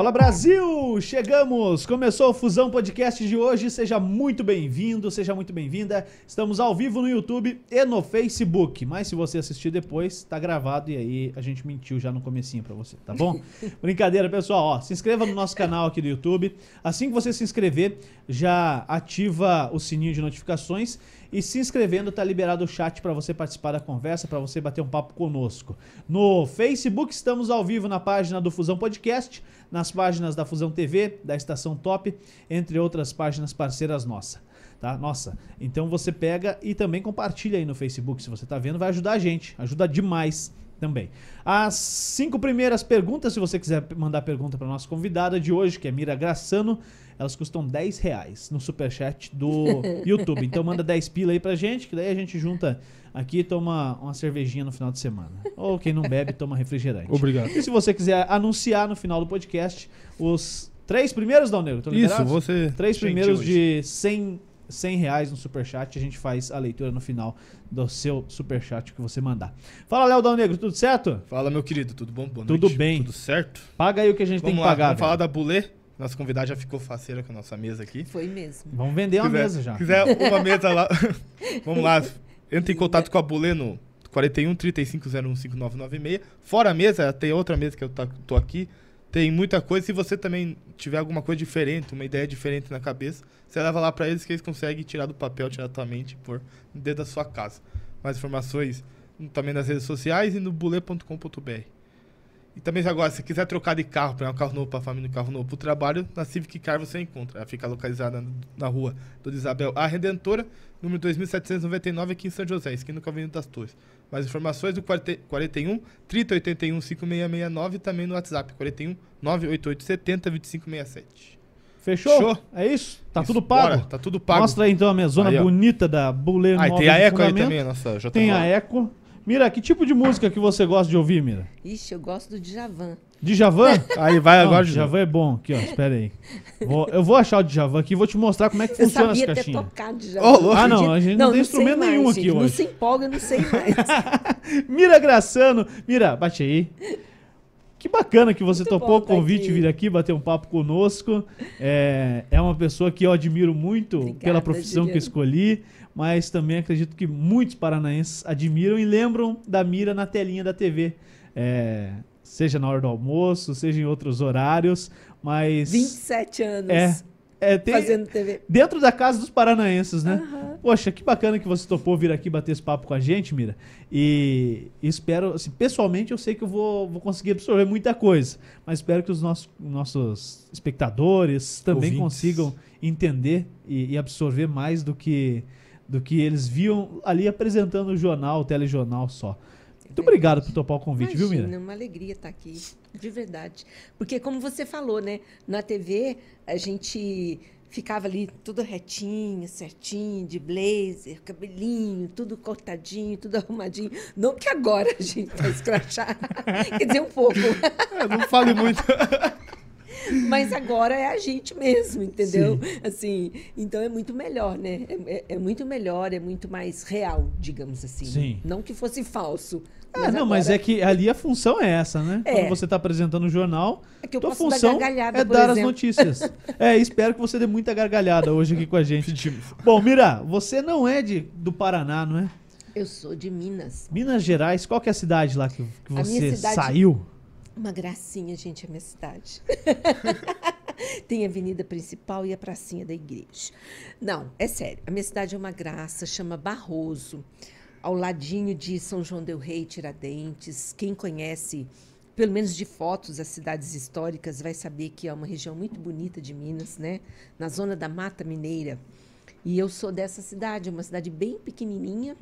Fala Brasil! Chegamos! Começou o Fusão Podcast de hoje. Seja muito bem-vindo, seja muito bem-vinda. Estamos ao vivo no YouTube e no Facebook. Mas se você assistir depois, tá gravado e aí a gente mentiu já no comecinho pra você, tá bom? Brincadeira, pessoal. Ó, se inscreva no nosso canal aqui do YouTube. Assim que você se inscrever, já ativa o sininho de notificações e se inscrevendo tá liberado o chat para você participar da conversa, para você bater um papo conosco. No Facebook estamos ao vivo na página do Fusão Podcast, nas páginas da Fusão TV, da Estação Top, entre outras páginas parceiras nossa. Tá? Nossa, então você pega e também compartilha aí no Facebook, se você tá vendo, vai ajudar a gente, ajuda demais também. As cinco primeiras perguntas, se você quiser mandar pergunta para nossa convidada de hoje, que é Mira Graçano, elas custam 10 reais no superchat do YouTube. Então manda 10 pila aí pra gente, que daí a gente junta aqui e toma uma cervejinha no final de semana. Ou quem não bebe, toma refrigerante. Obrigado. E se você quiser anunciar no final do podcast os três primeiros, Dal Negro, Isso, você. Três primeiros de 100, 100 reais no superchat, a gente faz a leitura no final do seu superchat que você mandar. Fala, Léo Dal Negro, tudo certo? Fala, meu querido, tudo bom? Boa Tudo noite. bem. Tudo certo? Paga aí o que a gente tem Vamos que lá, pagar. vamos falar velho. da Bulê. Nossa convidada já ficou faceira com a nossa mesa aqui. Foi mesmo. Vamos vender uma quiser, mesa já. quiser uma mesa lá, vamos lá. Entre em contato com a Bulê no 41 3501 5996. Fora a mesa, tem outra mesa que eu tá- tô aqui. Tem muita coisa. Se você também tiver alguma coisa diferente, uma ideia diferente na cabeça, você leva lá pra eles que eles conseguem tirar do papel, tirar da tua mente e pôr dentro da sua casa. Mais informações também nas redes sociais e no bulê.com.br. E também agora, se quiser trocar de carro, pegar um carro novo para a família, um carro novo para o trabalho, na Civic Car você encontra. Ela fica localizada na rua do Isabel A Redentora, número 2799, aqui em São José, esquina com a Avenida das Torres. Mais informações do 40 41 3081 5669 e também no WhatsApp 41 988 70 2567. Fechou? Show. É isso? Tá Isso, tudo pago? bora, tá tudo pago. Mostra aí então a mesona Aí, bonita da Ah, e Móveis tem a Eco aí também, a nossa J. Tem a Eco. Mira, que tipo de música que você gosta de ouvir, Mira? Ixi, eu gosto do Djavan. Djavan? Aí vai Não, agora, Djavan. Djavan é bom. Aqui, ó, espera aí. Vou- eu vou achar o Djavan aqui e vou te mostrar como é que Eu funciona essa sabia ter caixinha. tocado Djavan. Louco. Ah, não, a gente não tem sei instrumento mais, nenhum aqui gente. Não hoje. se empolga, eu não sei mais. Mira Graçano. Mira, bate aí. Que bacana que você Muito topou o convite aqui. vir aqui bater um papo conosco. É, é uma pessoa que eu admiro muito Obrigada, pela profissão que eu escolhi, mas também acredito que muitos paranaenses admiram e lembram da Mira na telinha da TV. É, seja na hora do almoço, seja em outros horários, mas 27 anos é, é tem, fazendo TV. dentro da casa dos paranaenses, né? Aham. Poxa, que bacana que você topou vir aqui bater esse papo com a gente, Mira. E espero, assim, pessoalmente eu sei que eu vou, vou conseguir absorver muita coisa, mas espero que os nossos, nossos espectadores também Ouvintes. consigam entender e, e absorver mais do que, do que eles viam ali apresentando o jornal, o telejornal só. Muito obrigado por topar o convite, viu, Imagina, Mira? uma alegria estar aqui, de verdade. Porque, como você falou, né? Na TV, a gente ficava ali tudo retinho, certinho, de blazer, cabelinho, tudo cortadinho, tudo arrumadinho. Não que agora a gente tá escrachado. Quer dizer, um pouco. É, não fale muito. Mas agora é a gente mesmo, entendeu? Assim, então é muito melhor, né? É, é- é muito melhor, é muito mais real, digamos assim. Sim. Não que fosse falso. Ah, não, mas é que ali a função é essa, né? É. Quando você está apresentando o jornal, É que eu tua dar função gargalhada, é dar as exemplo. notícias. é, espero que você dê muita gargalhada hoje aqui com a gente. Pedimos. Bom, Mira, você não é de, do Paraná, não é? Eu sou de Minas. Minas Gerais, qual que é a cidade lá que, que você cidade- saiu? Uma gracinha, gente, a minha cidade. Tem a avenida principal e a pracinha da igreja. Não, é sério. A minha cidade é uma graça, chama Barroso, ao ladinho de São João del Rei, Tiradentes. Quem conhece, pelo menos de fotos, as cidades históricas, vai saber que é uma região muito bonita de Minas, né? Na zona da Mata Mineira. E eu sou dessa cidade, uma cidade bem pequenininha.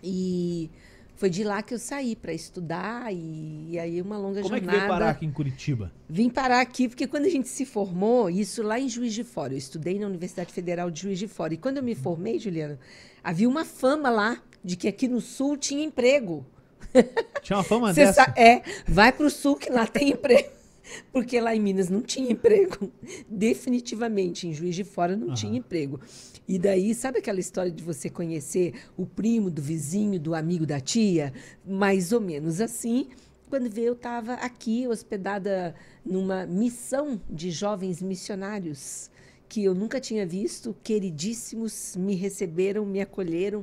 E foi de lá que eu saí para estudar e, e aí uma longa Como é que jornada. veio parar aqui em Curitiba? Vim parar aqui porque quando a gente se formou, isso lá em Juiz de Fora, eu estudei na Universidade Federal de Juiz de Fora. E quando eu me formei, Juliana, havia uma fama lá de que aqui no Sul tinha emprego. Tinha uma fama Você dessa. sa- é, vai para o Sul que lá tem emprego. Porque lá em Minas não tinha emprego. Definitivamente, em Juiz de Fora não Aham. tinha emprego. E daí, sabe aquela história de você conhecer o primo do vizinho, do amigo da tia? Mais ou menos assim. quando veio, eu estava aqui, hospedada numa missão de jovens missionários que eu nunca tinha visto, queridíssimos, me receberam, me acolheram.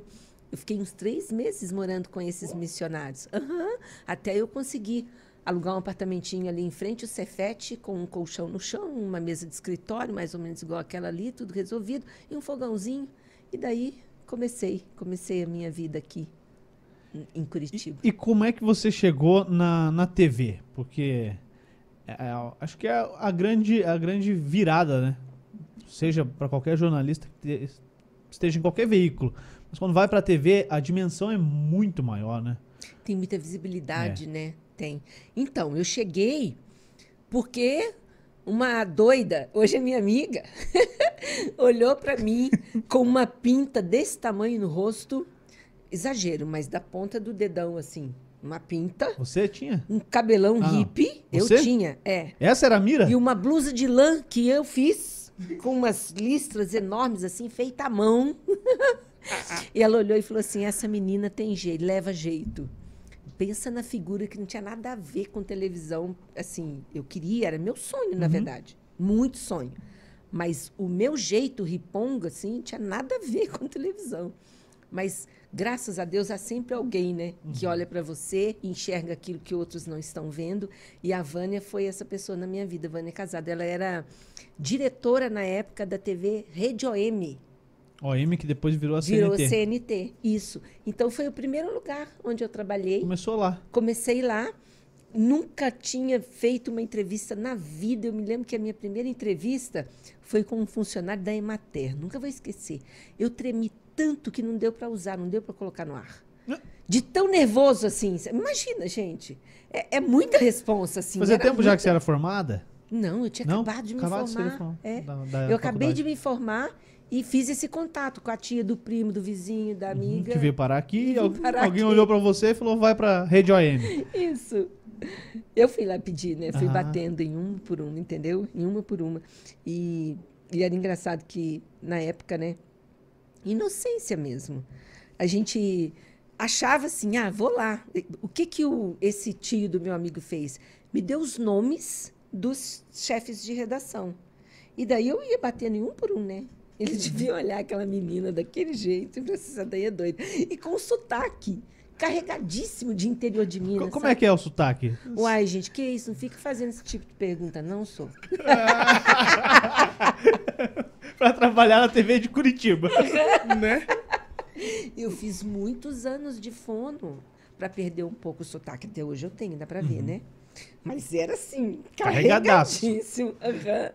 Eu fiquei uns três meses morando com esses missionários. Aham, até eu conseguir alugar um apartamentinho ali em frente ao Cefete, com um colchão no chão, uma mesa de escritório, mais ou menos igual aquela ali, tudo resolvido, e um fogãozinho. E daí comecei, comecei a minha vida aqui em- Curitiba. E, e como é que você chegou na, na TV? Porque é, é, acho que é a grande, a grande virada, né? Seja para qualquer jornalista que te- esteja em qualquer veículo. Mas quando vai para a TV, a dimensão é muito maior, né? Tem muita visibilidade, né? Tem. Então, eu cheguei porque uma doida, hoje é minha amiga, olhou para mim com uma pinta desse tamanho no rosto, exagero, mas da ponta do dedão assim, uma pinta, Você tinha? um cabelão Ah, hippie, eu Você? tinha, é. Essa era a mira? E uma blusa de lã que eu fiz, com umas listras enormes, assim, feita à mão. e ela olhou e falou assim: essa menina tem jeito, leva jeito. Pensa na figura que não tinha nada a ver com televisão. Assim, eu queria, era meu sonho, na verdade. Muito sonho. Mas o meu jeito riponga, assim, não tinha nada a ver com televisão. Mas, graças a Deus, há sempre alguém, né? Que olha para você enxerga aquilo que outros não estão vendo. E a Vânia foi essa pessoa na minha vida, Vânia Casada. Ela era diretora na época da TV Rede OM. OM que depois virou a Virou CNT. CNT. Isso. Então, foi o primeiro lugar onde eu trabalhei. Começou lá. Comecei lá, nunca tinha feito uma entrevista na vida. Eu me lembro que a minha primeira entrevista foi com um funcionário da Emater. Nunca vou esquecer. Eu tremi tanto que não deu para usar, não deu para colocar no ar. De tão nervoso assim. Imagina, gente. É, é muita responsa, assim. Fazia tempo já muita- que você era formada? Não, eu tinha Não? acabado de me Acabado de formar. form- É. da- da eu acabei de faculdade. me formar e fiz esse contato com a tia do primo, do vizinho, da amiga. Uhum, Que veio parar aqui, E parar alguém aqui. olhou pra você e falou, vai pra Rede OM. Isso. Eu fui lá pedir, né? Fui Ah. batendo em uma por uma, entendeu? Em uma por uma. E, e era engraçado que, na época, né? Inocência mesmo. A gente achava assim, ah, vou lá. O que que o, esse tio do meu amigo fez? Me deu os nomes dos chefes de redação. E daí eu ia batendo em um por um, né? Ele devia olhar aquela menina daquele jeito e falar assim, essa daí é doida. E com sotaque, carregadíssimo de interior de Minas. Co- Como sabe? é que é o sotaque? Uai, gente, que isso? Não fica fazendo esse tipo de pergunta, não sou. pra trabalhar na TV de Curitiba. né? Eu fiz muitos anos de fono para perder um pouco o sotaque. Até hoje eu tenho, dá para Uhum. ver, né? Mas era assim, carregadíssimo. aham.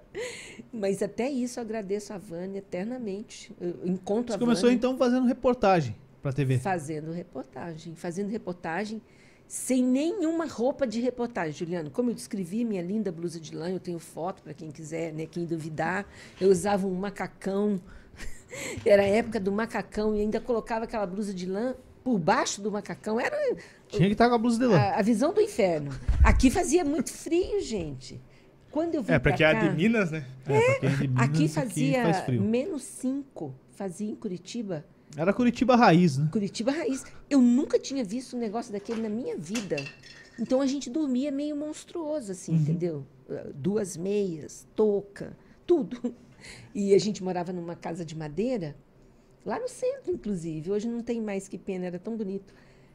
Mas até isso eu agradeço a Vânia eternamente. Eu encontro Você a começou Vânia então fazendo reportagem pra TV. fazendo reportagem, fazendo reportagem sem nenhuma roupa de reportagem, Juliano. Como eu descrevi minha linda blusa de lã, eu tenho foto para quem quiser, né, quem duvidar. Eu usava um macacão. Era a época do macacão e ainda colocava aquela blusa de lã por baixo do macacão. Era Tinha que estar com a blusa de lã. a, a visão do inferno. Aqui fazia muito frio, gente. Quando eu vim É, pra porque é cá, de Minas, né? É, pra quem é de Minas, aqui fazia faz frio. menos 5, fazia em Curitiba. Era Curitiba raiz, né? Curitiba raiz. Eu nunca tinha visto um negócio daquele na minha vida. Então a gente dormia meio monstruoso, assim, Uhum. entendeu? Uh, Duas meias, touca, tudo. E a gente morava numa casa de madeira, lá no centro, inclusive. Hoje não tem mais, que pena, era tão bonito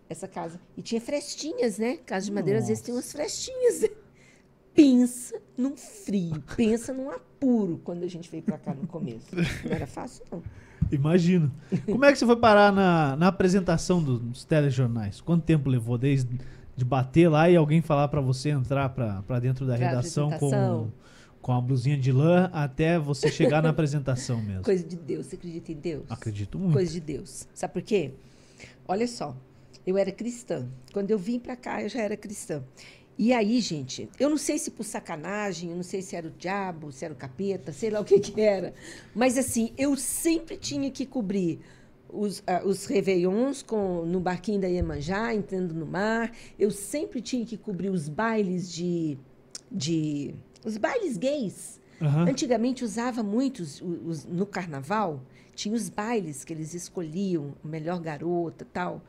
essa casa. E tinha frestinhas, né? Casa de madeira, às vezes tem umas frestinhas. Pensa num frio, pensa num apuro quando a gente veio pra cá no começo. Não era fácil, não. Imagino. Como é que você foi parar na, na apresentação dos telejornais? Quanto tempo levou desde de bater lá e alguém falar pra você entrar pra pra dentro da Pra redação com, com a blusinha de lã até você chegar na apresentação mesmo? Coisa de Deus, você acredita em Deus? Acredito muito. Coisa de Deus. Sabe por quê? Olha só, eu era cristã. Quando eu vim pra cá, eu já era cristã. E aí, gente, eu não sei se por sacanagem, eu não sei se era o diabo, se era o capeta, sei lá o que que era. Mas assim, eu sempre tinha que cobrir os, ah, os réveillons com, no barquinho da Iemanjá, entrando no mar. Eu sempre tinha que cobrir os bailes de... de os bailes gays. Aham. Antigamente usava muitos no carnaval, tinha os bailes que eles escolhiam, a melhor garota, tal.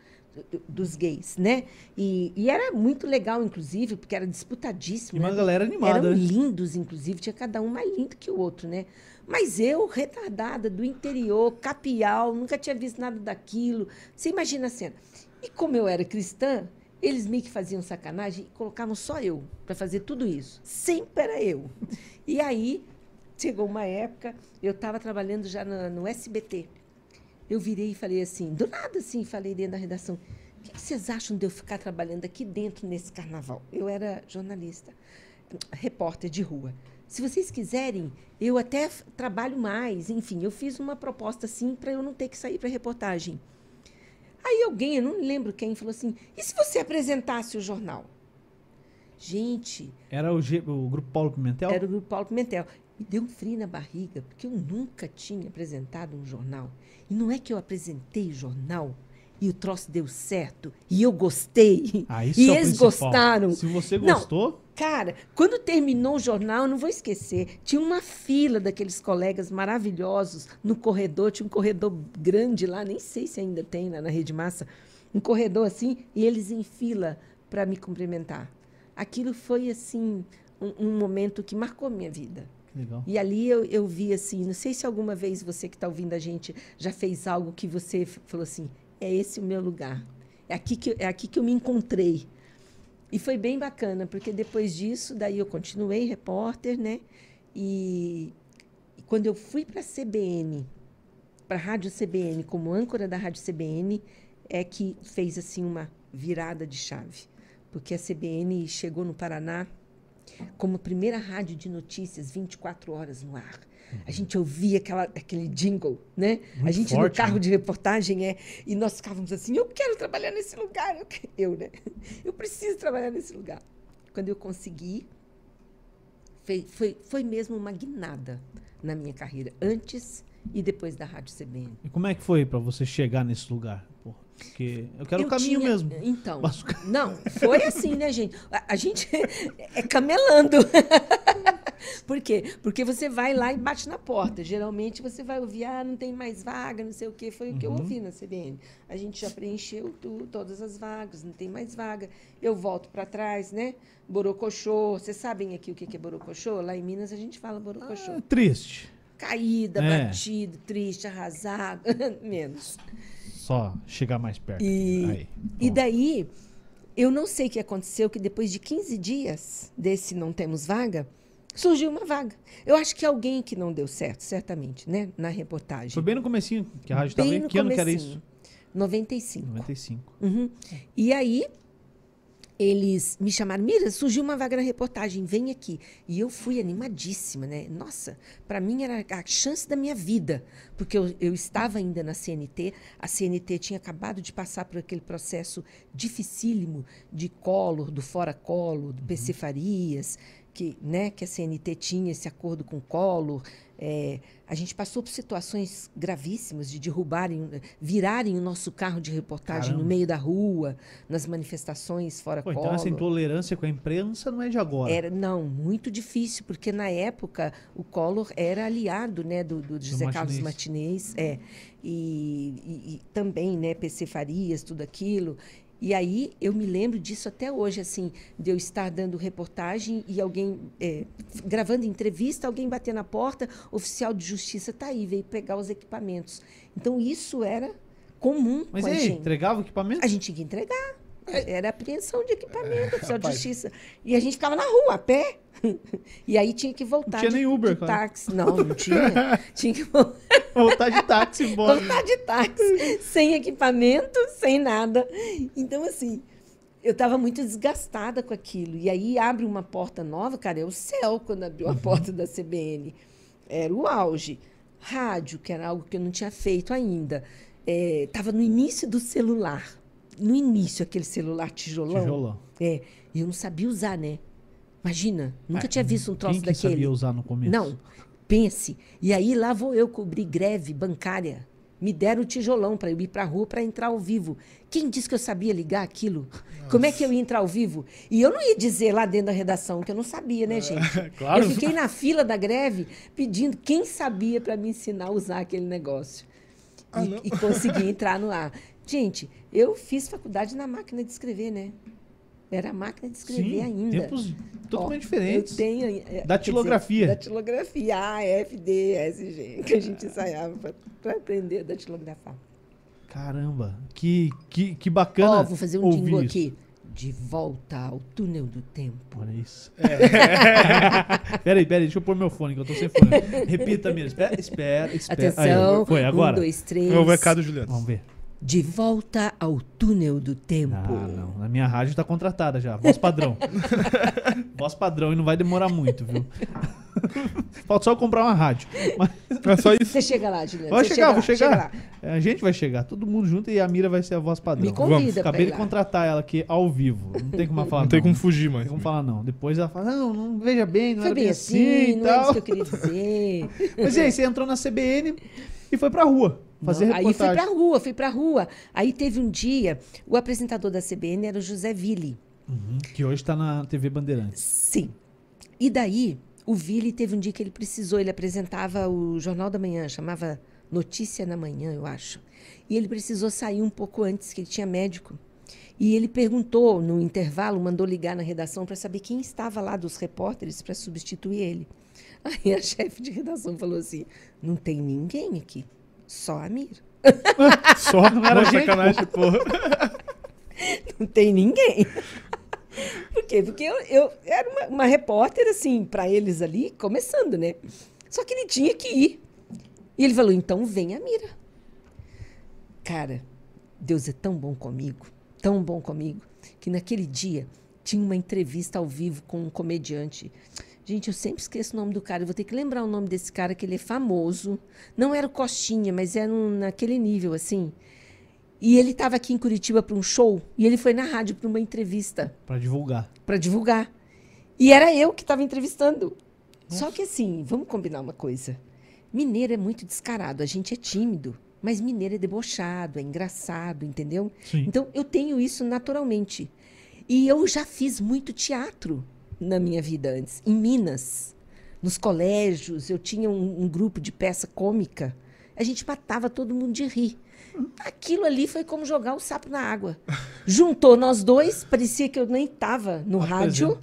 Do- dos gays, né? E, e era muito legal, inclusive, porque era disputadíssimo. E uma né? galera animada, Eram né? lindos, inclusive, tinha cada um mais lindo que o outro, né? Mas eu, retardada, do interior, capial, nunca tinha visto nada daquilo. Você imagina a cena. E como eu era cristã, eles meio que faziam sacanagem e colocavam só eu para fazer tudo isso. Sempre era eu. E aí, chegou uma época, eu estava trabalhando já na- no SBT. Eu virei e falei assim, do nada assim, falei dentro da redação, o que, vocês acham de eu ficar trabalhando aqui dentro nesse carnaval? Eu era jornalista, repórter de rua. Se vocês quiserem, eu até trabalho mais. Enfim, eu fiz uma proposta assim para eu não ter que sair para reportagem. Aí alguém, eu não lembro quem, falou assim: e se você apresentasse o jornal? Gente, Era o, G- o grupo Paulo Pimentel? era o grupo Paulo Pimentel. Me deu um frio na barriga, porque eu nunca tinha apresentado um jornal. E não é que eu apresentei o jornal e o troço deu certo e eu gostei. Ah, isso e é eles principal. gostaram. Se você Não, gostou, Cara, quando terminou o jornal, eu não vou esquecer, tinha uma fila daqueles colegas maravilhosos no corredor, tinha um corredor grande lá, nem sei se ainda tem lá na Rede Massa, um corredor assim, e eles em fila para me cumprimentar. Aquilo foi, assim, um, um momento que marcou minha vida. Legal. E ali eu, eu vi assim, não sei se alguma vez você que está ouvindo a gente já fez algo que você falou assim, é esse o meu lugar. É aqui que, é aqui que eu me encontrei. E foi bem bacana, porque depois disso, daí eu continuei repórter, né? E, e quando eu fui para a CBN, para a Rádio CBN, como âncora da Rádio CBN, é que fez assim uma virada de chave. Porque a CBN chegou no Paraná como primeira rádio de notícias 24 horas no ar. A gente ouvia aquela, aquele jingle, né? a Muito gente forte, no carro né? de reportagem é e nós ficávamos assim, eu quero trabalhar nesse lugar, eu, eu né? Eu preciso trabalhar nesse lugar. Quando eu consegui, foi, foi, foi mesmo uma guinada na minha carreira, antes e depois da Rádio CBN. E como é que foi pra você chegar nesse lugar? Porque eu quero o Eu caminho tinha- mesmo. Então, Mas o não, foi assim, né, gente? A, a gente é camelando. Por quê? Porque você vai lá e bate na porta. Geralmente você vai ouvir, ah, não tem mais vaga, não sei o quê. Foi o que eu Uhum. ouvi na CBN. A gente já preencheu tu- todas as vagas, não tem mais vaga. Eu volto para trás, né? Borocochô. Vocês sabem aqui o que que é borocochô? Lá em Minas a gente fala borocochô. Ah, triste. Caída, É. batido, triste, arrasado. Menos. Só chegar mais perto. E- Aí. E daí, eu não sei o que aconteceu, que depois de 15 dias desse não temos vaga, surgiu uma vaga. Eu acho que alguém que não deu certo, certamente, né? Na reportagem. Foi bem no comecinho que a rádio estava Que ano que era comecinho. isso? 95. 95. Uhum. E aí, eles me chamaram, Mira, surgiu uma vaga na reportagem, vem aqui. E eu fui animadíssima, né? Nossa, para mim era a chance da minha vida, porque eu, eu estava ainda na CNT, a CNT tinha acabado de passar por aquele processo dificílimo de Collor, do Fora Collor, do PC Farias, que, né, que a CNT tinha esse acordo com Collor. É, a gente passou por situações gravíssimas de derrubarem, virarem o nosso carro de reportagem Caramba. no meio da rua, nas manifestações fora Pô, Collor. então essa intolerância com a imprensa não é de agora. Era, não, muito difícil, porque na época o Collor era aliado né, do, do José Carlos Martinez, é, e, e- e também né, PC Farias, tudo aquilo. E aí eu me lembro disso até hoje, assim, de eu estar dando reportagem e alguém é, gravando entrevista, alguém bater na porta, oficial de justiça está aí, veio pegar os equipamentos. Então isso era comum Mas com a aí, gente. entregava o equipamento? A gente tinha que entregar. Era apreensão de equipamento, oficial de justiça. E a gente ficava na rua, a pé. E aí tinha que voltar. Não tinha de, nem Uber, de claro. táxi. Não, não tinha. tinha que vol- Voltar de táxi embora. voltar de táxi, sem equipamento, sem nada. Então, assim, eu estava muito desgastada com aquilo. E aí abre uma porta nova, cara, é o céu quando abriu Uhum. a porta da CBN. Era o auge. Rádio, que era algo que eu não tinha feito ainda. Estava no início do celular. No início, aquele celular tijolão. Tijolão. É, e eu não sabia usar, né? Imagina, nunca Ah, tinha visto um troço Quem que daquele. sabia usar no começo? Não, pense. E aí lá vou eu cobrir greve bancária. Me deram o tijolão para eu ir para a rua para entrar ao vivo. Quem disse que eu sabia ligar aquilo? Como é que eu ia entrar ao vivo? E eu não ia dizer lá dentro da redação, que eu não sabia, né, gente? claro. Eu fiquei na fila da greve pedindo quem sabia para me ensinar a usar aquele negócio. Ah, E- e, consegui entrar no ar. Gente, eu fiz faculdade na máquina de escrever, né? Era a máquina de escrever Sim, ainda. tempos totalmente Ó, diferentes. Eu tenho, é, Datilografia. Dizer, datilografia, A, F, D, S, G, que a gente ensaiava para aprender a datilografar. Caramba, que, que, que bacana. Ó, vou fazer um jingle isso. aqui. De volta ao túnel do tempo. Olha isso. peraí, peraí, deixa eu pôr meu fone, que eu tô sem fone. Repita mesmo. Espera, espera, espera. Atenção. Aí, foi agora? Um, dois, três. É o recado, Juliano. Vamos ver. De volta ao túnel do tempo. Ah, não. Na minha rádio tá contratada já. Voz padrão. Voz padrão e não vai demorar muito, viu? Falta só eu comprar uma rádio. Mas É só isso. Você chega lá, Juliana. Vai você chegar, chega vou lá, chegar. chega lá. é, a gente vai chegar, todo mundo junto e a Mira vai ser a voz padrão. Me convida pra Acabei ir de lá. contratar ela aqui ao vivo. Não tem como falar Não tem não. como fugir Não mais. tem como falar não. Depois ela fala, não, não veja bem, não Foi era bem bem assim, e não é isso tal. que eu queria dizer. Mas e aí, você entrou na CBN e foi pra rua fazer Não, aí fui reportagem. pra rua, fui pra rua. Aí teve um dia, o apresentador da CBN era o José Ville. Uhum, que hoje tá na TV Bandeirantes. Sim. E daí, o Ville teve um dia que ele precisou, ele apresentava o Jornal da Manhã, chamava Notícia na Manhã, eu acho. E ele precisou sair um pouco antes, que ele tinha médico. E ele perguntou no intervalo, mandou ligar na redação para saber quem estava lá dos repórteres para substituir ele. Aí a chefe de redação falou assim: não tem ninguém aqui, só a Mira. Só Não era Pô, gente, sacanagem, porra. Não tem ninguém. Por quê? Porque eu, eu era uma, uma repórter, assim, para eles ali, começando, né? Só que ele tinha que ir. E ele falou: então vem a Mira. Cara, Deus é tão bom comigo, tão bom comigo, que naquele dia tinha uma entrevista ao vivo com um comediante. Gente, eu sempre esqueço o nome do cara. Eu vou ter que lembrar o nome desse cara, que ele é famoso. Não era o Costinha, mas era um, naquele nível, assim. E ele estava aqui em Curitiba para um show e ele foi na rádio para uma entrevista Pra divulgar. para divulgar. E era eu que estava entrevistando. Só que assim, vamos combinar uma coisa. Mineiro é muito descarado, a gente é tímido, mas mineiro é debochado, é engraçado, entendeu? Sim. Então eu tenho isso naturalmente. E eu já fiz muito teatro na minha vida antes, em Minas. Nos colégios, eu tinha um, um grupo de peça cômica. A gente matava todo mundo de rir. Aquilo ali foi como jogar o sapo na água. Juntou nós dois, parecia que eu nem estava no rádio.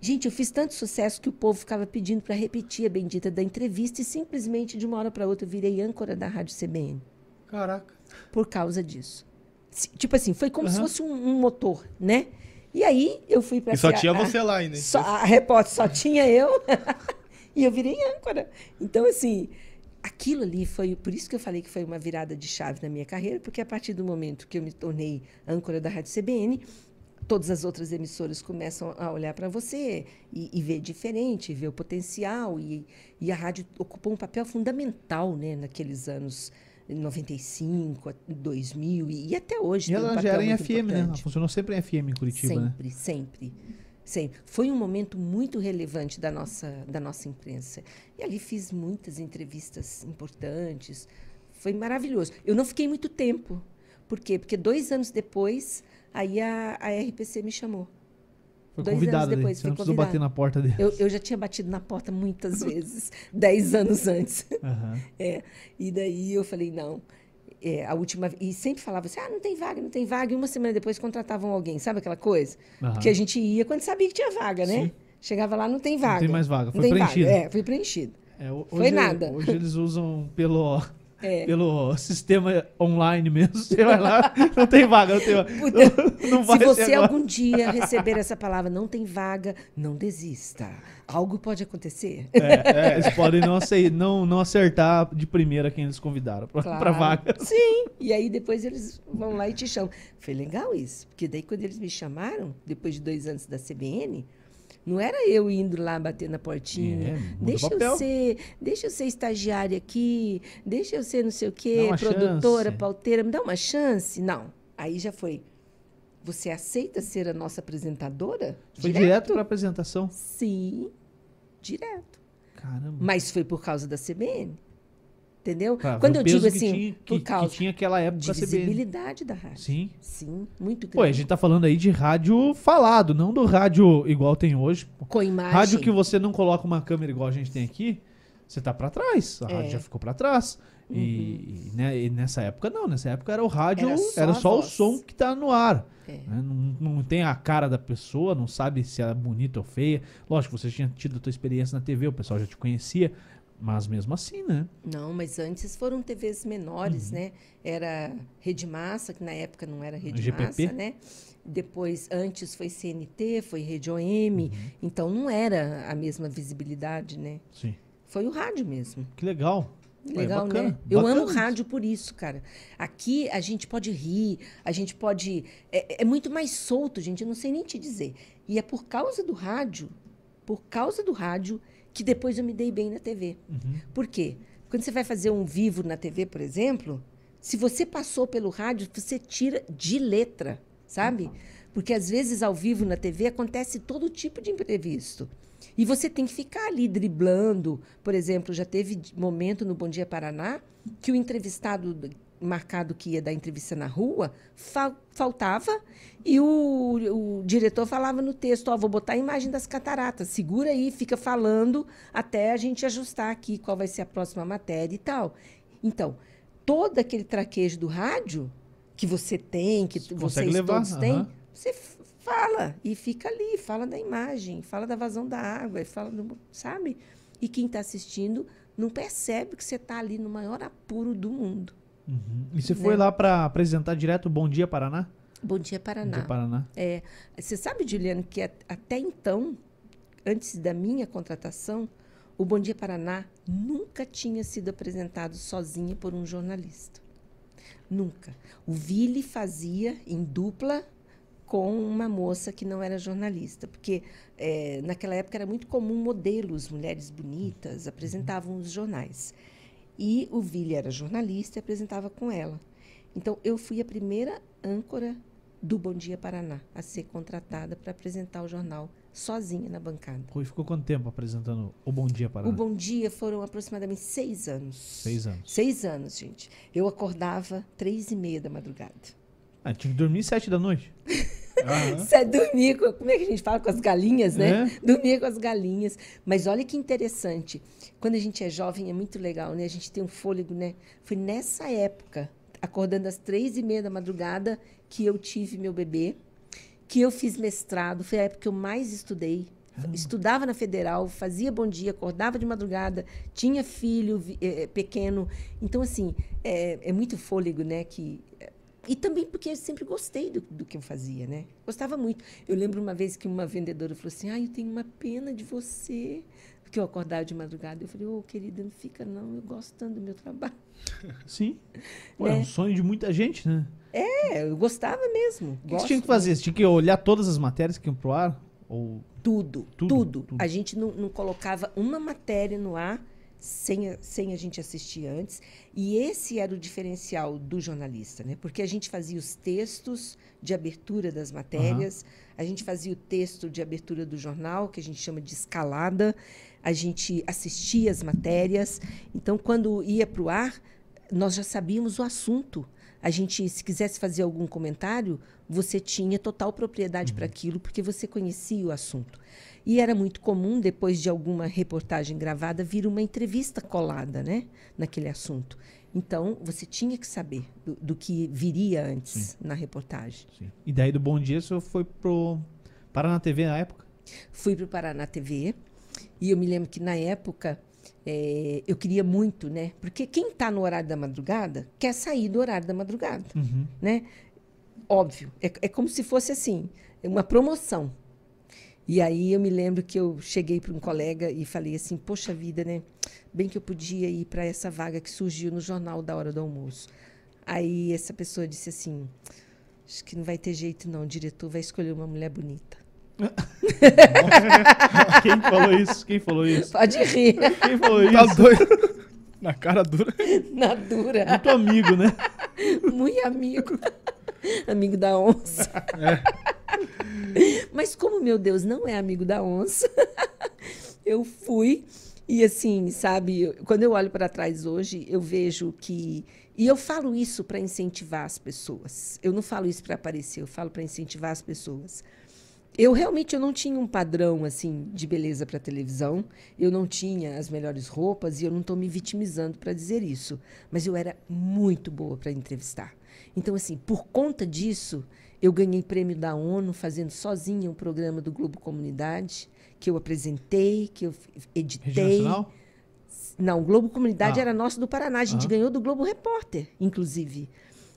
Gente, eu fiz tanto sucesso que o povo ficava pedindo para repetir a bendita da entrevista e simplesmente de uma hora para outra eu virei âncora da Rádio CBN Caraca. por causa disso. Se- Tipo assim, foi como se Aham. fosse um, um motor, né? E aí eu fui para E só tinha você lá ainda. Só, a repórter só tinha eu e eu virei âncora. Então, assim, aquilo ali foi. Por isso que eu falei que foi uma virada de chave na minha carreira, porque a partir do momento que eu me tornei âncora da Rádio CBN, todas as outras emissoras começam a olhar para você e, e ver diferente, ver o potencial. E, e a rádio ocupou um papel fundamental né, naqueles anos 95, a- 2000 e, e até hoje. E tem um ela já era em FM, né? Ela importante. funcionou sempre em FM em Curitiba, né? sempre, sempre, sempre. Foi um momento muito relevante da nossa, da nossa imprensa. E ali fiz muitas entrevistas importantes. Foi maravilhoso. Eu não fiquei muito tempo. Por quê? Porque dois anos depois, aí a, a RPC me chamou. Foi Dois anos depois, Você não precisou bater na porta dele. Eu, eu já tinha batido na porta muitas vezes, dez anos antes. Aham. É, e daí eu falei, não. É, a última e sempre falava assim: ah, não tem vaga, não tem vaga. E uma semana depois contratavam alguém, sabe aquela coisa? Aham. Porque a gente ia quando sabia que tinha vaga, né? Chegava lá, não tem vaga. tem mais vaga, Não foi preenchido. Vaga. É, foi preenchido. É, ho- Foi hoje- nada. Hoje eles usam pelo, É. pelo sistema online mesmo. Você vai lá, não tem vaga, não tem vaga. Puta, Não, não Se você algum dia receber essa palavra, não tem vaga, não desista. Algo pode acontecer. É, eles podem não, não, não acertar de primeira quem eles convidaram pra Claro. vaga. Sim. E aí depois eles vão lá e te chamam. Foi legal isso, porque daí quando eles me chamaram, depois de dois anos da CBN, não era eu indo lá bater na portinha. É, deixa papel. eu ser, deixa eu ser estagiária aqui, deixa eu ser não sei o quê, produtora, chance. pauteira, me dá uma chance. Não. Aí já foi. Você aceita ser a nossa apresentadora? Foi direto pra apresentação. Sim, direto. Caramba. Mas foi por causa da CBN. Entendeu? Ver Quando eu digo assim, tinha, por que, causa que tinha aquela época de da visibilidade da rádio. Sim. Sim, muito grande. Pô, a gente tá falando aí de rádio falado, não do rádio igual tem hoje. Com imagem. Rádio que você não coloca uma câmera igual a gente tem aqui, você tá pra trás. A rádio É. já ficou pra trás. E, e, né, e nessa época não, nessa época era o rádio, Era era só só, a o som que tá no ar. É. né? Não, não tem a cara da pessoa, não sabe se ela é bonita ou feia. Lógico, você tinha tido a tua experiência na TV, o pessoal já te conhecia, mas mesmo assim, né? Não, mas antes foram TVs menores, Uhum. né? Era Rede Massa, que na época não era Rede GPP? Massa, né? Depois, antes foi CNT, foi Rede OM, Uhum. então não era a mesma visibilidade, né? Sim. Foi o rádio mesmo. Que legal. Legal, bacana, né? Eu bacana amo isso. rádio por isso, cara. Aqui a gente pode rir, a gente pode. É, é muito mais solto, gente. Eu não sei nem te dizer. E é por causa do rádio, por causa do rádio, que depois eu me dei bem na TV. Uhum. Por quê? Quando você vai fazer um vivo na TV, por exemplo, se você passou pelo rádio, você tira de letra, sabe? Porque às vezes ao vivo na TV acontece todo tipo de imprevisto. E você tem que ficar ali driblando. Por exemplo, já teve momento no Bom Dia Paraná que o entrevistado marcado que ia dar entrevista na rua fal- faltava e o, o diretor falava no texto: Ó, vou botar a imagem das cataratas, segura aí, fica falando até a gente ajustar aqui qual vai ser a próxima matéria e tal. Então, todo aquele traquejo do rádio que você tem, que Você vocês levar, todos têm, aham. você fala e fica ali, fala da imagem, fala da vazão da água, fala do, sabe? E quem está assistindo não percebe que você está ali no maior apuro do mundo. Uhum. E você foi Né? lá pra apresentar direto o Bom Dia Paraná? Bom dia, Bom Paraná. Dia Paraná. É, você sabe, Juliano, que at- até então, antes da minha contratação, o Bom Dia Paraná nunca tinha sido apresentado sozinho por um jornalista. Nunca. O Vili fazia em dupla com uma moça que não era jornalista, porque eh, naquela época era muito comum modelos, mulheres bonitas, apresentavam os jornais. E o Vili era jornalista e apresentava com ela. Então, eu fui a primeira âncora do Bom Dia Paraná a ser contratada para apresentar o jornal sozinha na bancada. Rui ficou quanto tempo apresentando o Bom Dia Paraná? O Bom Dia foram aproximadamente seis anos. Seis anos. Seis anos, gente. Eu acordava três e meia da madrugada. Ah, tinha que dormir sete da noite. Aham. Você é dormir com, como é que a gente fala com as galinhas, né? É. Dormir com as galinhas. Mas olha que interessante. Quando a gente é jovem é muito legal, né? A gente tem um fôlego, né? Foi nessa época, acordando às três e meia da madrugada, que eu tive meu bebê, que eu fiz mestrado. Foi a época que eu mais estudei. Estudava na federal, fazia bom dia, acordava de madrugada, tinha filho eh, pequeno. Então, assim, é, é muito fôlego, né? Que, e também porque eu sempre gostei do, do que eu fazia, né? Gostava muito. Eu lembro uma vez que uma vendedora falou assim: Ai, eu tenho uma pena de você. Porque eu acordava de madrugada. Eu falei: Ô, querida, não fica não, eu gosto tanto do meu trabalho. Sim. Pô, é um Né? sonho de muita gente, né? É, eu gostava mesmo. O que, você tinha que fazer? Você tinha que olhar todas as matérias que iam pro ar? Ou... Tudo, Tudo, tudo. tudo. A gente não, não colocava uma matéria no ar sem a, sem a gente assistir antes. E esse era o diferencial do jornalista, né? Porque a gente fazia os textos de abertura das matérias, a gente fazia o texto de abertura do jornal, que a gente chama de escalada, a gente assistia as matérias. Então, quando ia para o ar, nós já sabíamos o assunto. A gente, se quisesse fazer algum comentário, você tinha total propriedade para aquilo, porque você conhecia o assunto. E era muito comum, depois de alguma reportagem gravada, vir uma entrevista colada né, naquele assunto. Então, você tinha que saber do, do que viria antes na reportagem. Sim. E daí do Bom Dia você foi pro Paraná TV na época? Fui para o Paraná TV e eu me lembro que na época eh, eu queria muito, né? Porque quem está no horário da madrugada quer sair do horário da madrugada, Uhum. né? Óbvio, é, é como se fosse assim, uma promoção. E aí eu me lembro que eu cheguei para um colega e falei assim, poxa vida, né? Bem que eu podia ir para essa vaga que surgiu no jornal da hora do almoço. Aí essa pessoa disse assim, acho que não vai ter jeito não, o diretor vai escolher uma mulher bonita. Quem falou isso? Quem falou isso? Pode rir. Quem falou Tá isso? doido. Na cara dura. Na dura. Muito amigo, né? Muito amigo. amigo da onça. Mas como, meu Deus, não é amigo da onça, eu fui e assim, sabe, quando eu olho para trás hoje, eu vejo que e eu falo isso para incentivar as pessoas. Eu não falo isso para aparecer, eu falo para incentivar as pessoas. eu realmente eu não tinha um padrão assim de beleza para televisão. Eu não tinha as melhores roupas e eu não estou me vitimizando para dizer isso, mas eu era muito boa para entrevistar. Então assim, por conta disso, eu ganhei prêmio da ONU fazendo sozinha um programa do Globo Comunidade que eu apresentei, que eu editei. Não, o Globo Comunidade Ah. era nosso do Paraná. A gente Ah. ganhou do Globo Repórter, inclusive.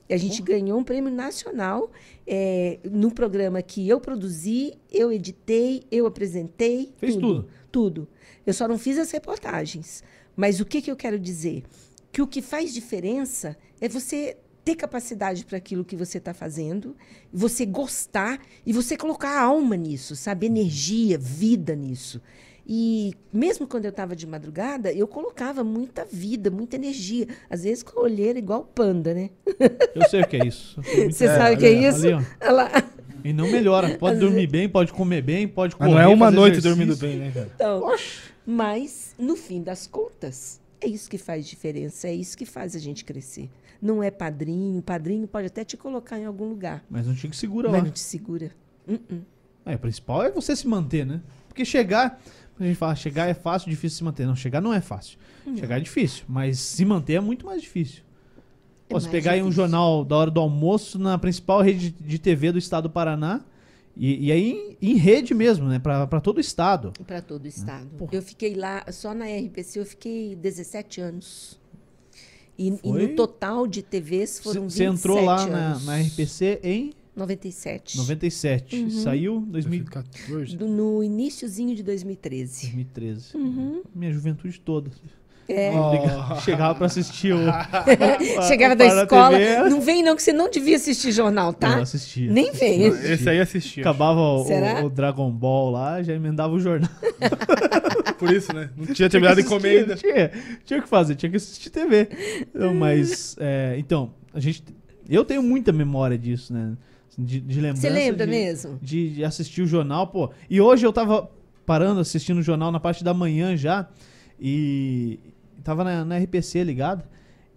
E a gente ganhou um prêmio nacional é, no programa que eu produzi, eu editei, eu apresentei. Fez tudo. Tudo. Eu só não fiz as reportagens. Mas o que, que eu quero dizer? Que o que faz diferença é você ter capacidade para aquilo que você está fazendo, você gostar e você colocar alma nisso, sabe? Energia, vida nisso. E mesmo quando eu estava de madrugada, eu colocava muita vida, muita energia. Às vezes com a olheira igual panda, né? Eu sei o que é isso. Você sabe o que é Ali, isso? lá. E não melhora. Pode dormir bem, pode comer bem, pode correr, não é uma fazer noite exercício. dormindo bem, né, cara? Então, mas, no fim das contas, é isso que faz diferença, é isso que faz a gente crescer. Não é padrinho, padrinho pode até te colocar em algum lugar, Mas não tinha que segura mas lá. não te segura. Uh-uh. É, o principal é você se manter, né? Porque chegar, a gente fala, chegar é fácil, difícil se manter. Não, chegar não é fácil. Chegar é difícil, mas se manter é muito mais difícil. É Posso pegar aí um difícil. jornal da hora do almoço na principal rede de TV do estado do Paraná. E, e aí em, em rede mesmo, né? Pra todo o estado. Para todo o estado. Porra. Eu fiquei lá, só na RPC, eu fiquei 17 anos. E, e no total de TVs foram 27 Você entrou lá na, anos. na RPC em 97. 97. Uhum. Saiu em 2000 2014. Do- no iníciozinho de 2013. 2013. Uhum. Minha juventude toda. É. Oh. Chegava pra assistir o. Chegava da escola. Não vem, não, que você não devia assistir jornal, tá? assistia. Nem vem. Esse aí assistia. Acabava o, o Dragon Ball lá, já emendava o jornal. Por isso, né? Não tinha terminado de comer ainda. Tinha, tinha o que fazer, tinha que assistir TV. Então, mas, é, então, a gente. Eu tenho muita memória disso, né? De, de lembrança. Você lembra de, mesmo? De, de assistir o jornal, pô. E hoje eu tava parando, assistindo o jornal na parte da manhã já. E tava na, na RPC ligado.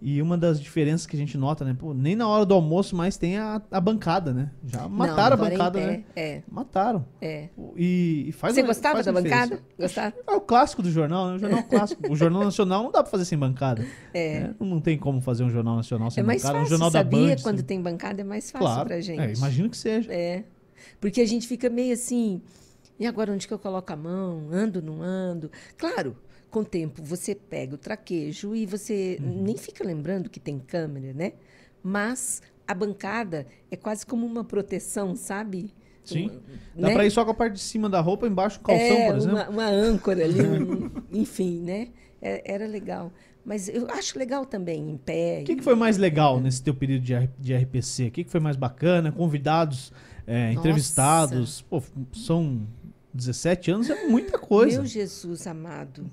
E uma das diferenças que a gente nota, né? Pô, nem na hora do almoço mais tem a, a bancada, né? Já mataram Não, a é bancada, né? É, Mataram. é. E, e faz Você gostava faz da bancada? Gostava? É o clássico do jornal, né? O jornal clássico. O jornal nacional não dá pra fazer sem bancada. É. né? Não tem como fazer um jornal nacional sem É mais bancada. fácil, um jornal da sabia? Band. Quando sem- tem bancada é mais fácil claro. pra gente. É, imagino que seja. É. Porque a gente fica meio assim, e agora onde que eu coloco a mão? Ando, não ando? Claro, com o tempo você pega o traquejo e você Uhum. nem fica lembrando que tem câmera, né? Mas a bancada é quase como uma proteção, sabe? Sim. Uma- Dá né? pra ir só com a parte de cima da roupa, embaixo o calção, é, por exemplo. Uma, uma âncora ali, um- enfim, né? É- era legal. Mas eu acho legal também, em pé. O que, que foi mais legal nesse teu período de, de RPC? O que, que foi mais bacana? Convidados, é, entrevistados. Pô, são 17 anos, é muita coisa. Meu Jesus amado.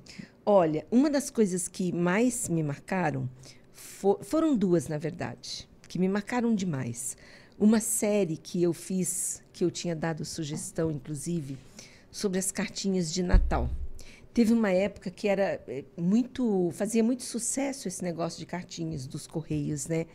Olha, uma das coisas que mais me marcaram fo- foram duas, na verdade, que me marcaram demais. Uma série que eu fiz, que eu tinha dado sugestão, inclusive, sobre as cartinhas de Natal. Teve uma época que era eh, muito, fazia muito sucesso esse negócio de cartinhas dos correios, né?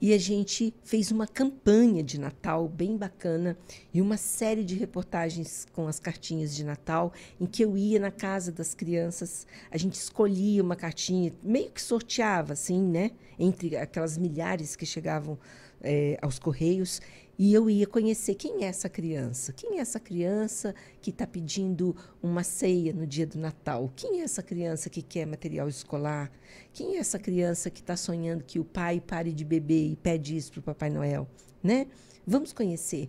E a gente fez uma campanha de Natal bem bacana e uma série de reportagens com as cartinhas de Natal, em que eu ia na casa das crianças, a gente escolhia uma cartinha, meio que sorteava, assim, né? Entre aquelas milhares que chegavam eh, aos correios, e eu ia conhecer quem é essa criança. Quem é essa criança que está pedindo uma ceia no dia do Natal? Quem é essa criança que quer material escolar? Quem é essa criança que está sonhando que o pai pare de beber e pede isso para o Papai Noel? Né? Vamos conhecer.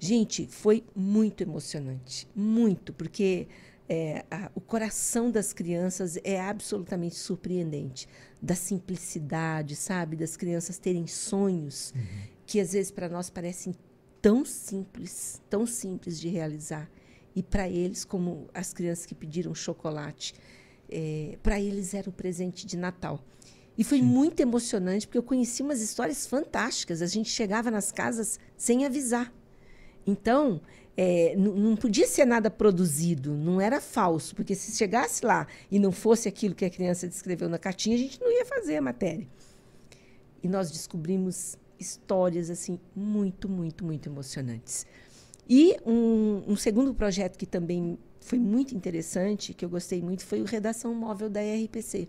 Gente, foi muito emocionante, muito, porque é, a- o coração das crianças é absolutamente surpreendente. Da simplicidade, sabe? Das crianças terem sonhos que às vezes para nós parecem tão simples, tão simples de realizar. E para eles, como as crianças que pediram chocolate, para eles era o presente de Natal. E foi muito emocionante, porque eu conheci umas histórias fantásticas. A gente chegava nas casas sem avisar. Então, é, não podia ser nada produzido, não era falso, porque se chegasse lá e não fosse aquilo que a criança descreveu na cartinha, a gente não ia fazer a matéria. E nós descobrimos histórias assim muito, muito, muito emocionantes. E um, um segundo projeto que também foi muito interessante, que eu gostei muito, foi o Redação Móvel da RPC,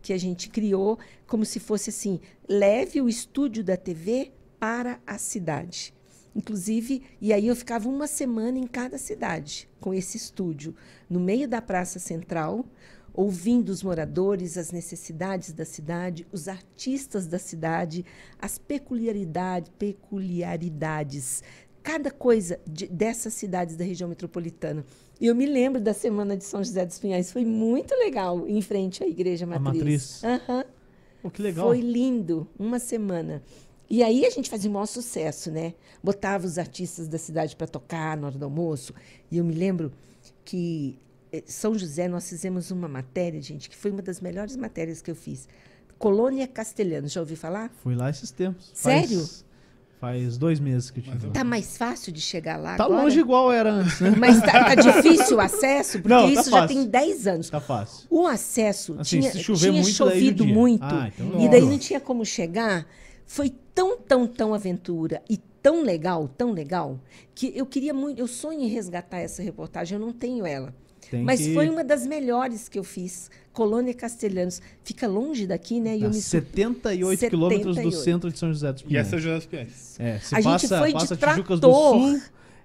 que a gente criou como se fosse assim: leve o estúdio da TV para a cidade. Inclusive, e aí eu ficava uma semana em cada cidade com esse estúdio, no meio da Praça Central, ouvindo os moradores, as necessidades da cidade, os artistas da cidade, as peculiaridades, peculiaridades, cada coisa de, dessas cidades da região metropolitana. E eu me lembro da semana de São José dos Pinhais, foi muito legal, em frente à Igreja A Matriz. matriz. Aham. Pô, que legal. Foi lindo, uma semana. E aí a gente fazia o maior sucesso, né? Botava os artistas da cidade para tocar na hora do almoço. E eu me lembro que eh, São José nós fizemos uma matéria, gente, que foi uma das melhores matérias que eu fiz. Colônia Castelhano, já ouviu falar? Fui lá esses tempos. Sério? Faz, faz dois meses que eu tive. Tá mais fácil de chegar lá Tá agora? longe igual era antes, né? Mas tá, tá difícil o acesso, porque Não, tá isso já fácil. tem 10 anos. Tá fácil. O acesso Assim, tinha, se chover tinha muito, chovido muito. Ah, então e daí não tinha como chegar. Foi tão, tão, tão aventura e tão legal, tão legal, que eu queria muito, eu sonho em resgatar essa reportagem, eu não tenho ela. Tem Mas que... foi uma das melhores que eu fiz. Colônia Castelhanos. Fica longe daqui, né? E eu Dá me 78 quilômetros do 78. centro de São José dos E Pinhais. essa é o José dos Pinhais. É, se A gente passa, foi de passa Tijucas do. Sul,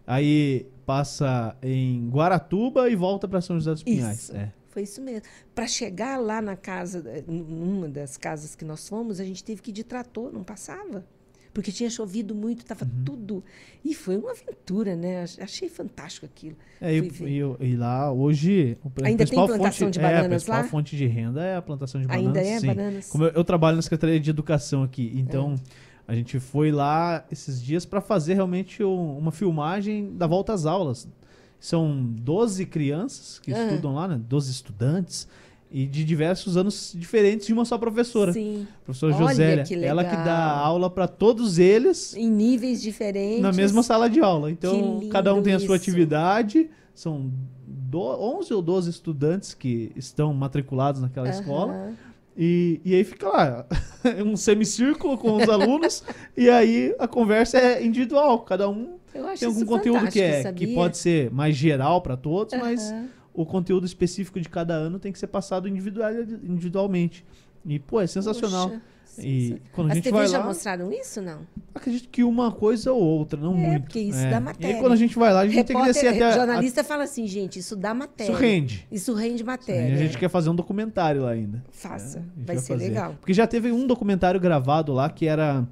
aí passa em Guaratuba e volta para São José dos Pinhais. Isso. É. Foi isso mesmo. Para chegar lá na casa, eh, numa das casas que nós fomos, a gente teve que ir de trator, não passava. Porque tinha chovido muito, estava Uhum. tudo. E foi uma aventura, né? Ach- Achei fantástico aquilo. É, e, e- e lá hoje Ainda tem plantação fonte, de é, a bananas principal lá? fonte de renda é a plantação de bananas. Ainda é sim. bananas? Como eu, eu trabalho na Secretaria de Educação aqui, então É. a gente foi lá esses dias para fazer realmente um- uma filmagem da volta às aulas. São 12 crianças que Aham. estudam lá, né? 12 estudantes e de diversos anos diferentes de uma só professora. Sim. Professora Olha Josélia, que ela que dá aula para todos eles Em níveis diferentes. na mesma sala de aula. Então, cada um tem a sua isso. atividade. São do, 11 ou 12 estudantes que estão matriculados naquela Aham. escola. E, e aí fica lá, um semicírculo com os alunos. e aí a conversa é individual. Cada um tem algum conteúdo que, é, que pode ser mais geral para todos, mas Aham. o conteúdo específico de cada ano tem que ser passado individual, individualmente. E, pô, é sensacional. Poxa, E quando a As gente TVs vai já lá, mostraram isso, não? acredito que uma coisa ou outra, não É, muito. porque isso dá E aí matéria. quando a gente vai lá, a gente tem que descer até... a- jornalista fala assim, gente, isso dá a- matéria. Isso rende. Isso rende matéria. a gente quer fazer um documentário lá ainda. Faça. É, a gente vai ser fazer. legal. Porque já teve um documentário gravado lá que era.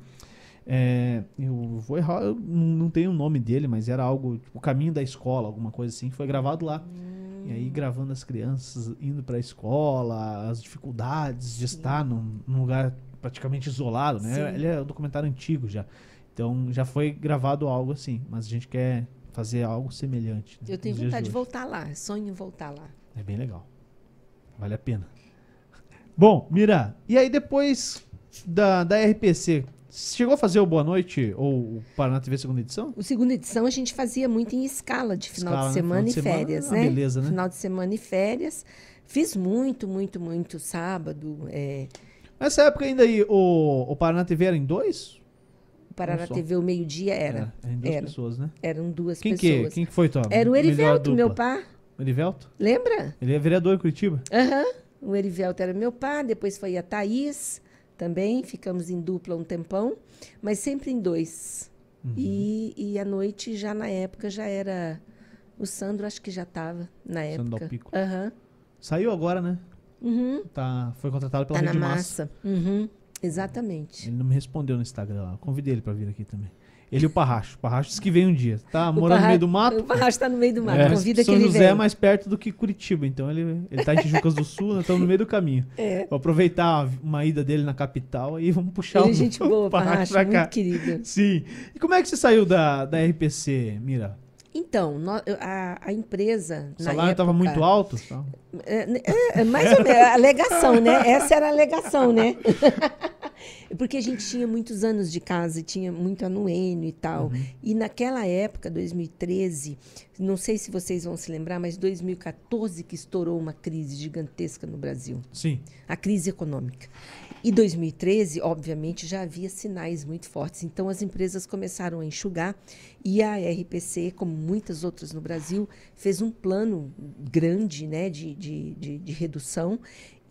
é, eu vou errar, eu não tenho o nome dele, mas era algo, tipo, o caminho da escola, alguma coisa assim, que foi gravado lá. E aí gravando as crianças indo pra escola, as dificuldades de estar num, num lugar praticamente isolado, né? Sim. Ele é um documentário antigo já. Então já foi gravado algo assim, mas a gente quer fazer algo semelhante. né, Eu tenho nos vontade de hoje. voltar lá. Sonho em voltar lá. É bem legal. Vale a pena. Bom, Mira, e aí depois da, da RPC, chegou a fazer o Boa Noite ou o Paraná TV segunda edição? O segunda edição a gente fazia muito em escala de final Escala, de né? semana Final de e semana, férias, uma né? beleza, né? Final de semana e férias. Fiz muito, muito, muito sábado. É, Nessa época ainda aí, o, o Paraná TV era em dois? o Paraná Um. TV, o meio-dia era. Era, em duas era. pessoas, né? Eram duas Quem que, pessoas. quem que foi, Tom? Era o Erivelto, meu pai. O Erivelto? Lembra? Ele é vereador em Curitiba? Aham. O Erivelto era meu pai, depois foi a Thaís também. Ficamos em dupla um tempão, mas sempre em dois. Uhum. E, e à noite, já na época, já era. O Sandro, acho que já estava na Sandro época. Dalpico. Aham. Saiu agora, né? Uhum. Tá, foi contratado pela Tá na Rede Massa. massa. Uhum. Exatamente. Ele não me respondeu no Instagram lá. Eu Convidei ele pra vir aqui também. Ele e o Parracho. O Parracho disse que vem um dia. Tá O morando no Parra- meio do mato. O Parracho está no meio do mato. É, Convida São que ele José é mais perto do que Curitiba, então ele, ele tá em Tijucas do Sul, nós estamos no meio do caminho. É. Vou aproveitar uma ida dele na capital e vamos puxar Ele é o gente boa, Parracho Parracho, pra cá. muito querido. Sim. E como é que você saiu da, da RPC, Mira? Então, a, a empresa. O salário estava muito alto? Tá? É, é, é, mais ou menos, a alegação, né? Essa era a alegação, né? Porque a gente tinha muitos anos de casa e tinha muito anuênio e tal. Uhum. E naquela época, 2013, não sei se vocês vão se lembrar, mas 2014 que estourou uma crise gigantesca no Brasil Sim. a crise econômica. E 2013, obviamente, já havia sinais muito fortes. Então, as empresas começaram a enxugar e a RPC, como muitas outras no Brasil, fez um plano grande né, de, de, de, de redução.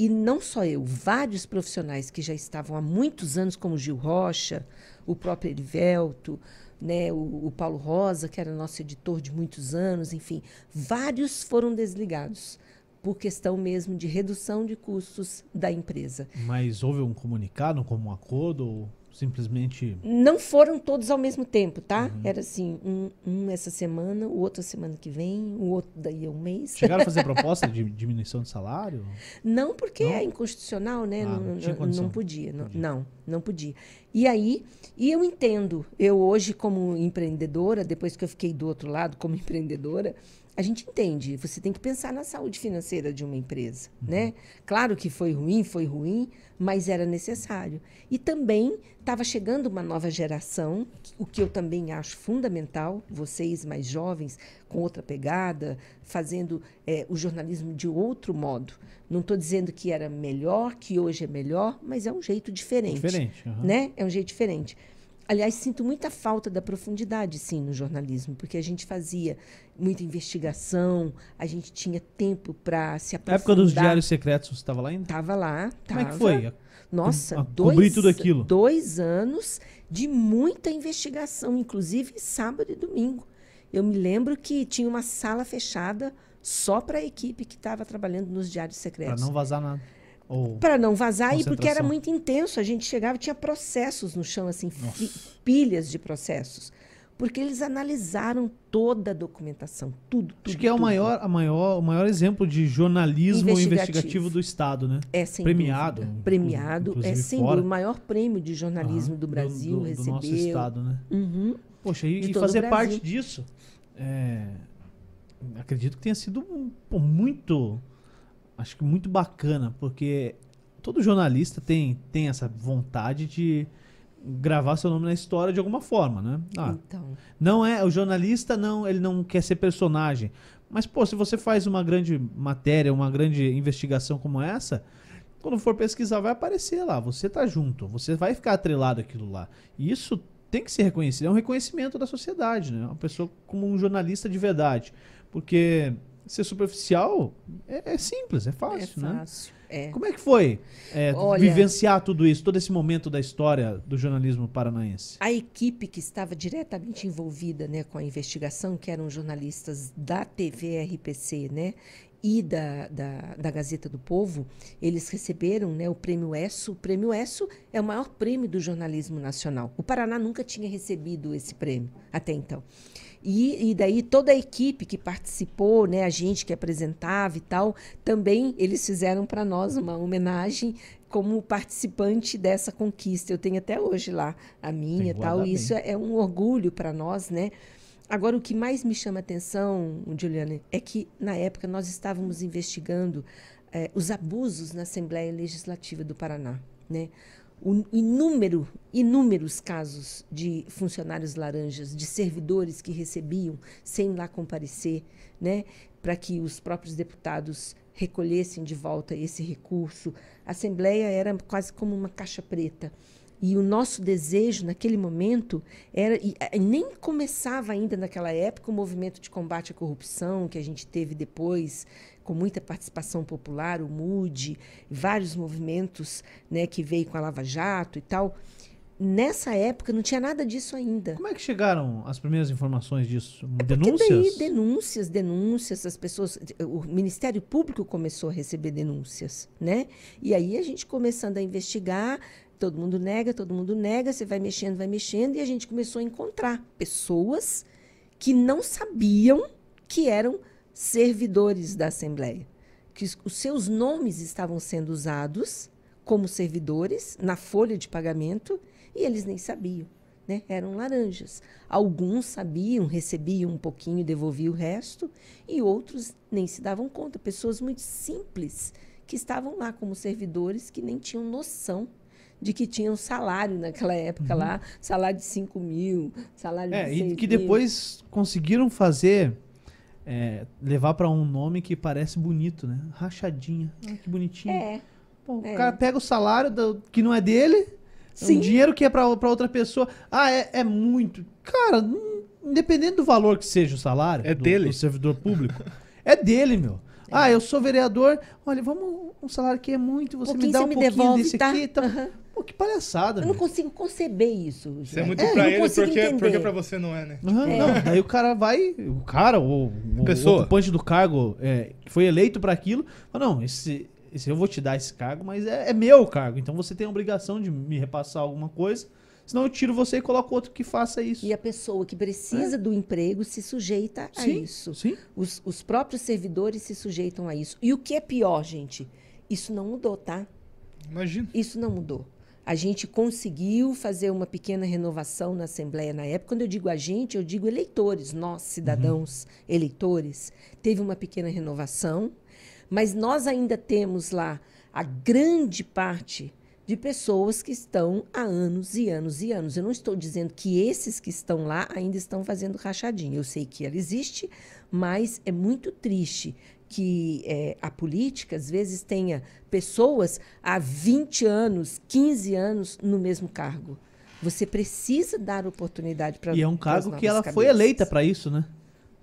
E não só eu, vários profissionais que já estavam há muitos anos, como Gil Rocha, o próprio Erivelto, né, o, o Paulo Rosa, que era nosso editor de muitos anos, enfim, vários foram desligados por questão mesmo de redução de custos da empresa. Mas houve um comunicado, como um acordo, simplesmente. Não foram todos ao mesmo tempo, tá? Era assim, um, um essa semana, o outro a semana que vem, o outro daí a um mês. Chegaram a fazer proposta de diminuição de salário? Não, porque Não? é inconstitucional, né? Ah, não, não não- podia, não, Entendi. não, não podia. E aí, e eu entendo, eu hoje como empreendedora, depois que eu fiquei do outro lado como empreendedora, a gente entende, você tem que pensar na saúde financeira de uma empresa, Uhum. né? Claro que foi ruim, foi ruim, mas era necessário. E também estava chegando uma nova geração, o que eu também acho fundamental, vocês mais jovens, com outra pegada, fazendo eh, o jornalismo de outro modo. Não estou dizendo que era melhor, que hoje é melhor, mas é um jeito diferente. Diferente. aham. Né? É um jeito diferente. Aliás, sinto muita falta da profundidade, sim, no jornalismo, porque a gente fazia muita investigação, a gente tinha tempo para se Na aprofundar. época dos diários secretos, você estava lá ainda? Tava lá, Como é que tava. foi? Nossa, a- dois, tudo aquilo? dois anos de muita investigação, inclusive sábado e domingo. Eu me lembro que tinha uma sala fechada só para a equipe que estava trabalhando nos diários secretos. não vazar nada. Para não vazar e porque era muito intenso. A gente chegava tinha processos no chão, assim, pilhas de processos. Porque eles analisaram toda a documentação, tudo, tudo. Acho que é o tudo. maior, a maior, o maior exemplo de jornalismo Investigativo. investigativo, do Estado, né? É, sem Premiado, dúvida. Premiado, é sem fora. dúvida. O maior prêmio de jornalismo Aham, do Brasil do, do recebeu. nosso Estado, né? Uhum. Poxa, e, e o fazer parte disso, é, acredito que tenha sido pô, muito, acho que muito bacana, porque todo jornalista tem, tem essa vontade de gravar seu nome na história de alguma forma, né? Ah, Então, não é, o jornalista não, ele não quer ser personagem. Mas, pô, se você faz uma grande matéria, uma grande investigação como essa, quando for pesquisar, vai aparecer lá. Você tá junto, você vai ficar atrelado àquilo lá. E isso tem que ser reconhecido. É um reconhecimento da sociedade, né? Uma pessoa como um jornalista de verdade. Porque ser superficial é, é simples, é é fácil, né? fácil. É. Como é que foi é, Olha- vivenciar tudo isso, todo esse momento da história do jornalismo paranaense? A equipe que estava diretamente envolvida né, com a investigação, que eram jornalistas da TV RPC né, e da, da, da Gazeta do Povo, eles receberam né, o Prêmio ESSO. O Prêmio ESSO é o maior prêmio do jornalismo nacional. O Paraná nunca tinha recebido esse prêmio até então. E, e daí toda a equipe que participou, né, a gente que apresentava e tal, também eles fizeram para nós uma homenagem como participante dessa conquista. Eu tenho até hoje lá a minha e tal. E isso é um orgulho para nós, né? Agora, o que mais me chama a atenção, Juliane, é que na época nós estávamos investigando eh, os abusos na Assembleia Legislativa do Paraná, né? Inúmero, inúmeros casos de funcionários laranjas, de servidores que recebiam sem lá comparecer, né, para que os próprios deputados recolhessem de volta esse recurso. A Assembleia era quase como uma caixa preta. E o nosso desejo naquele momento era. E, nem começava ainda naquela época o movimento de combate à corrupção que a gente teve depois, com muita participação popular, o MUD, vários movimentos né, que veio com a Lava Jato e tal. Nessa época não tinha nada disso ainda. Como é que chegaram as primeiras informações disso? É Denúncias? daí denúncias, denúncias, as pessoas, o Ministério Público começou a receber denúncias, né? E aí a gente começando a investigar, todo mundo nega, todo mundo nega, você vai mexendo, vai mexendo, e a gente começou a encontrar pessoas que não sabiam que eram servidores da Assembleia, que os- seus nomes estavam sendo usados como servidores na folha de pagamento e eles nem sabiam né? Eram laranjas. Alguns sabiam, recebiam um pouquinho, devolviam o resto, e outros nem se davam conta. Pessoas muito simples que estavam lá como servidores que nem tinham noção de que tinham salário naquela época Uhum. lá, salário de 5 mil, salário É, de e 6 que mil. depois conseguiram fazer. é, levar pra um nome que parece bonito, né? Rachadinha. Ah, que bonitinho. É, Pô, é. O cara pega o salário do- que não é dele, Sim. um dinheiro que é pra, pra outra pessoa. Ah, é, é muito. Cara, hum, independente do valor que seja o salário É do, dele. do servidor público, é dele, meu. Ah, eu sou vereador. Olha, vamos. Um salário que é muito, você me Pouquinho dá você um me pouquinho devolve, desse tá? aqui. Tá... Aham. Pô, que palhaçada, eu não meu. consigo conceber isso. Isso é muito Eu pra não ele, consigo porque, porque entender. pra você não é, né? Aham, Não, daí o cara vai, o cara, o, o Pessoa. ocupante do cargo é, que foi eleito pra aquilo, fala, não, esse, esse eu vou te dar esse cargo, mas é, é meu cargo, então você tem a obrigação de me repassar alguma coisa, senão eu tiro você e coloco outro que faça isso. E a pessoa que precisa do emprego se sujeita a É. Sim, isso. sim. Os, os próprios servidores se sujeitam a isso. E o que é pior, gente? Isso não mudou, tá? Imagina. Isso não mudou. A gente conseguiu fazer uma pequena renovação na Assembleia na época. Quando eu digo a gente, eu digo eleitores, nós, cidadãos eleitores. Teve uma pequena renovação, mas nós ainda temos lá a grande parte de pessoas que estão há anos e anos e anos. Eu não estou dizendo que esses que estão lá ainda estão fazendo rachadinha. Eu sei que ela existe, mas é muito triste que eh, a política, às vezes, tenha pessoas há 20 anos, 15 anos no mesmo cargo. Você precisa dar oportunidade para E é um cargo que ela foi eleita pra isso, né?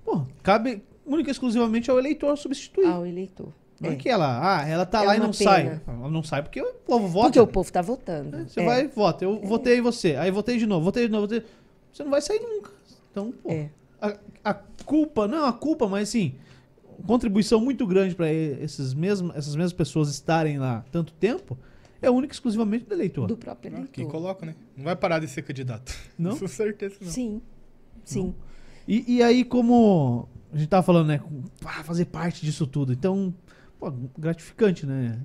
Pô, cabe única e exclusivamente ao eleitor substituir. ao eleitor. não é. É. que ela, ah, ela tá É lá e uma não pena. sai. Ela não sai porque o povo vota. Porque o povo está votando. Você É. vai e vota. Eu votei em você. Aí votei de novo, votei de novo. Votei... Você não vai sair nunca. Então, pô. É. A, a culpa, não a culpa, mas assim, contribuição muito grande para esses mesmos, essas mesmas pessoas estarem lá tanto tempo é única e exclusivamente do eleitor. Do próprio Ah, eleitor. Quem coloca, né? Não vai parar de ser candidato. Não? Com certeza não. Sim, sim. E, e aí, como a gente tava falando, né? pá, fazer parte disso tudo. Então, pô, gratificante, né?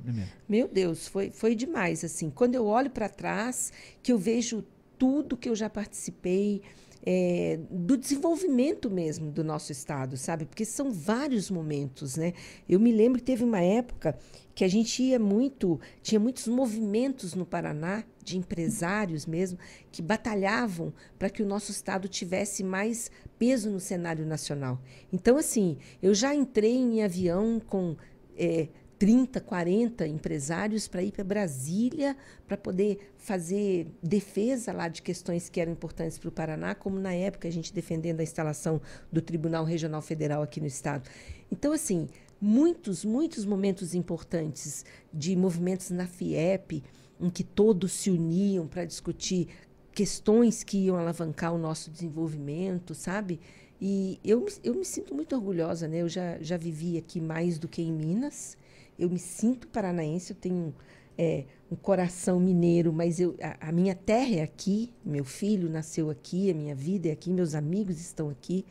Meu Deus, foi, foi demais. assim. Quando eu olho para trás, que eu vejo tudo que eu já participei, é, do desenvolvimento mesmo do nosso estado, sabe? Porque são vários momentos, né? Eu me lembro que teve uma época que a gente ia muito, tinha muitos movimentos no Paraná de empresários mesmo que batalhavam para que o nosso estado tivesse mais peso no cenário nacional. Então, assim, eu já entrei em avião com é, 30, 40 empresários para ir para Brasília para poder fazer defesa lá de questões que eram importantes para o Paraná, como na época a gente defendendo a instalação do Tribunal Regional Federal aqui no estado. Então, assim, muitos, muitos momentos importantes de movimentos na FIEP, em que todos se uniam para discutir questões que iam alavancar o nosso desenvolvimento, sabe? E eu, eu me sinto muito orgulhosa, né? Eu já, já vivi aqui mais do que em Minas. Eu me sinto paranaense, eu tenho é, um coração mineiro, mas eu, a, a minha terra é aqui, meu filho nasceu aqui, a minha vida é aqui, meus amigos estão aqui.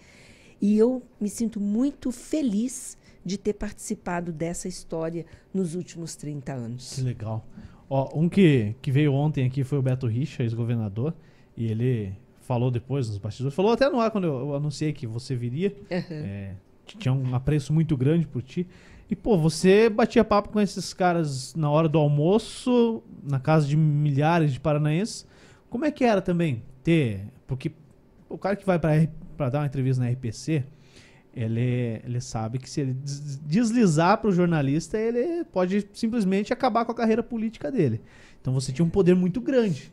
E eu me sinto muito feliz de ter participado dessa história nos últimos 30 anos. Que legal. Ó, um que, que veio ontem aqui foi o Beto Richa, ex-governador, e ele falou depois nos bastidores, falou até no ar quando eu, eu anunciei que você viria, é, que tinha um apreço muito grande por ti. E, pô, você batia papo com esses caras na hora do almoço, na casa de milhares de paranaenses. Como é que era também ter. Porque o cara que vai pra dar uma entrevista na RPC, ele, ele sabe que se ele des- deslizar pro jornalista, ele pode simplesmente acabar com a carreira política dele. Então você tinha um poder muito grande.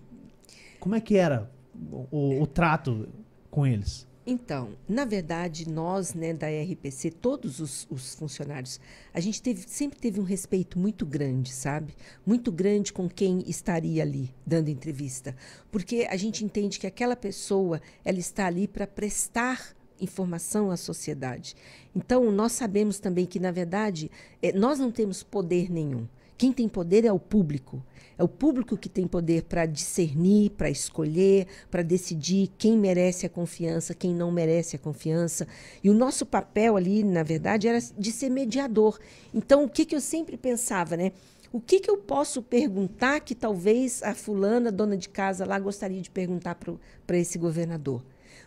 Como é que era o, o- o trato com eles? Então, na verdade, nós, né, da RPC, todos os, os funcionários, a gente teve- sempre teve um respeito muito grande, sabe? Muito grande com quem estaria ali dando entrevista. Porque a gente entende que aquela pessoa, ela está ali para prestar informação à sociedade. Então, nós sabemos também que, na verdade, eh, nós não temos poder nenhum. Quem tem poder é o público. É o público que tem poder para discernir, para escolher, para decidir quem merece a confiança, quem não merece a confiança. E o nosso papel ali, na verdade, era de ser mediador. Então, o que, que eu sempre pensava, né? O que, que eu posso perguntar que talvez a fulana, dona de casa lá, gostaria de perguntar para esse governador?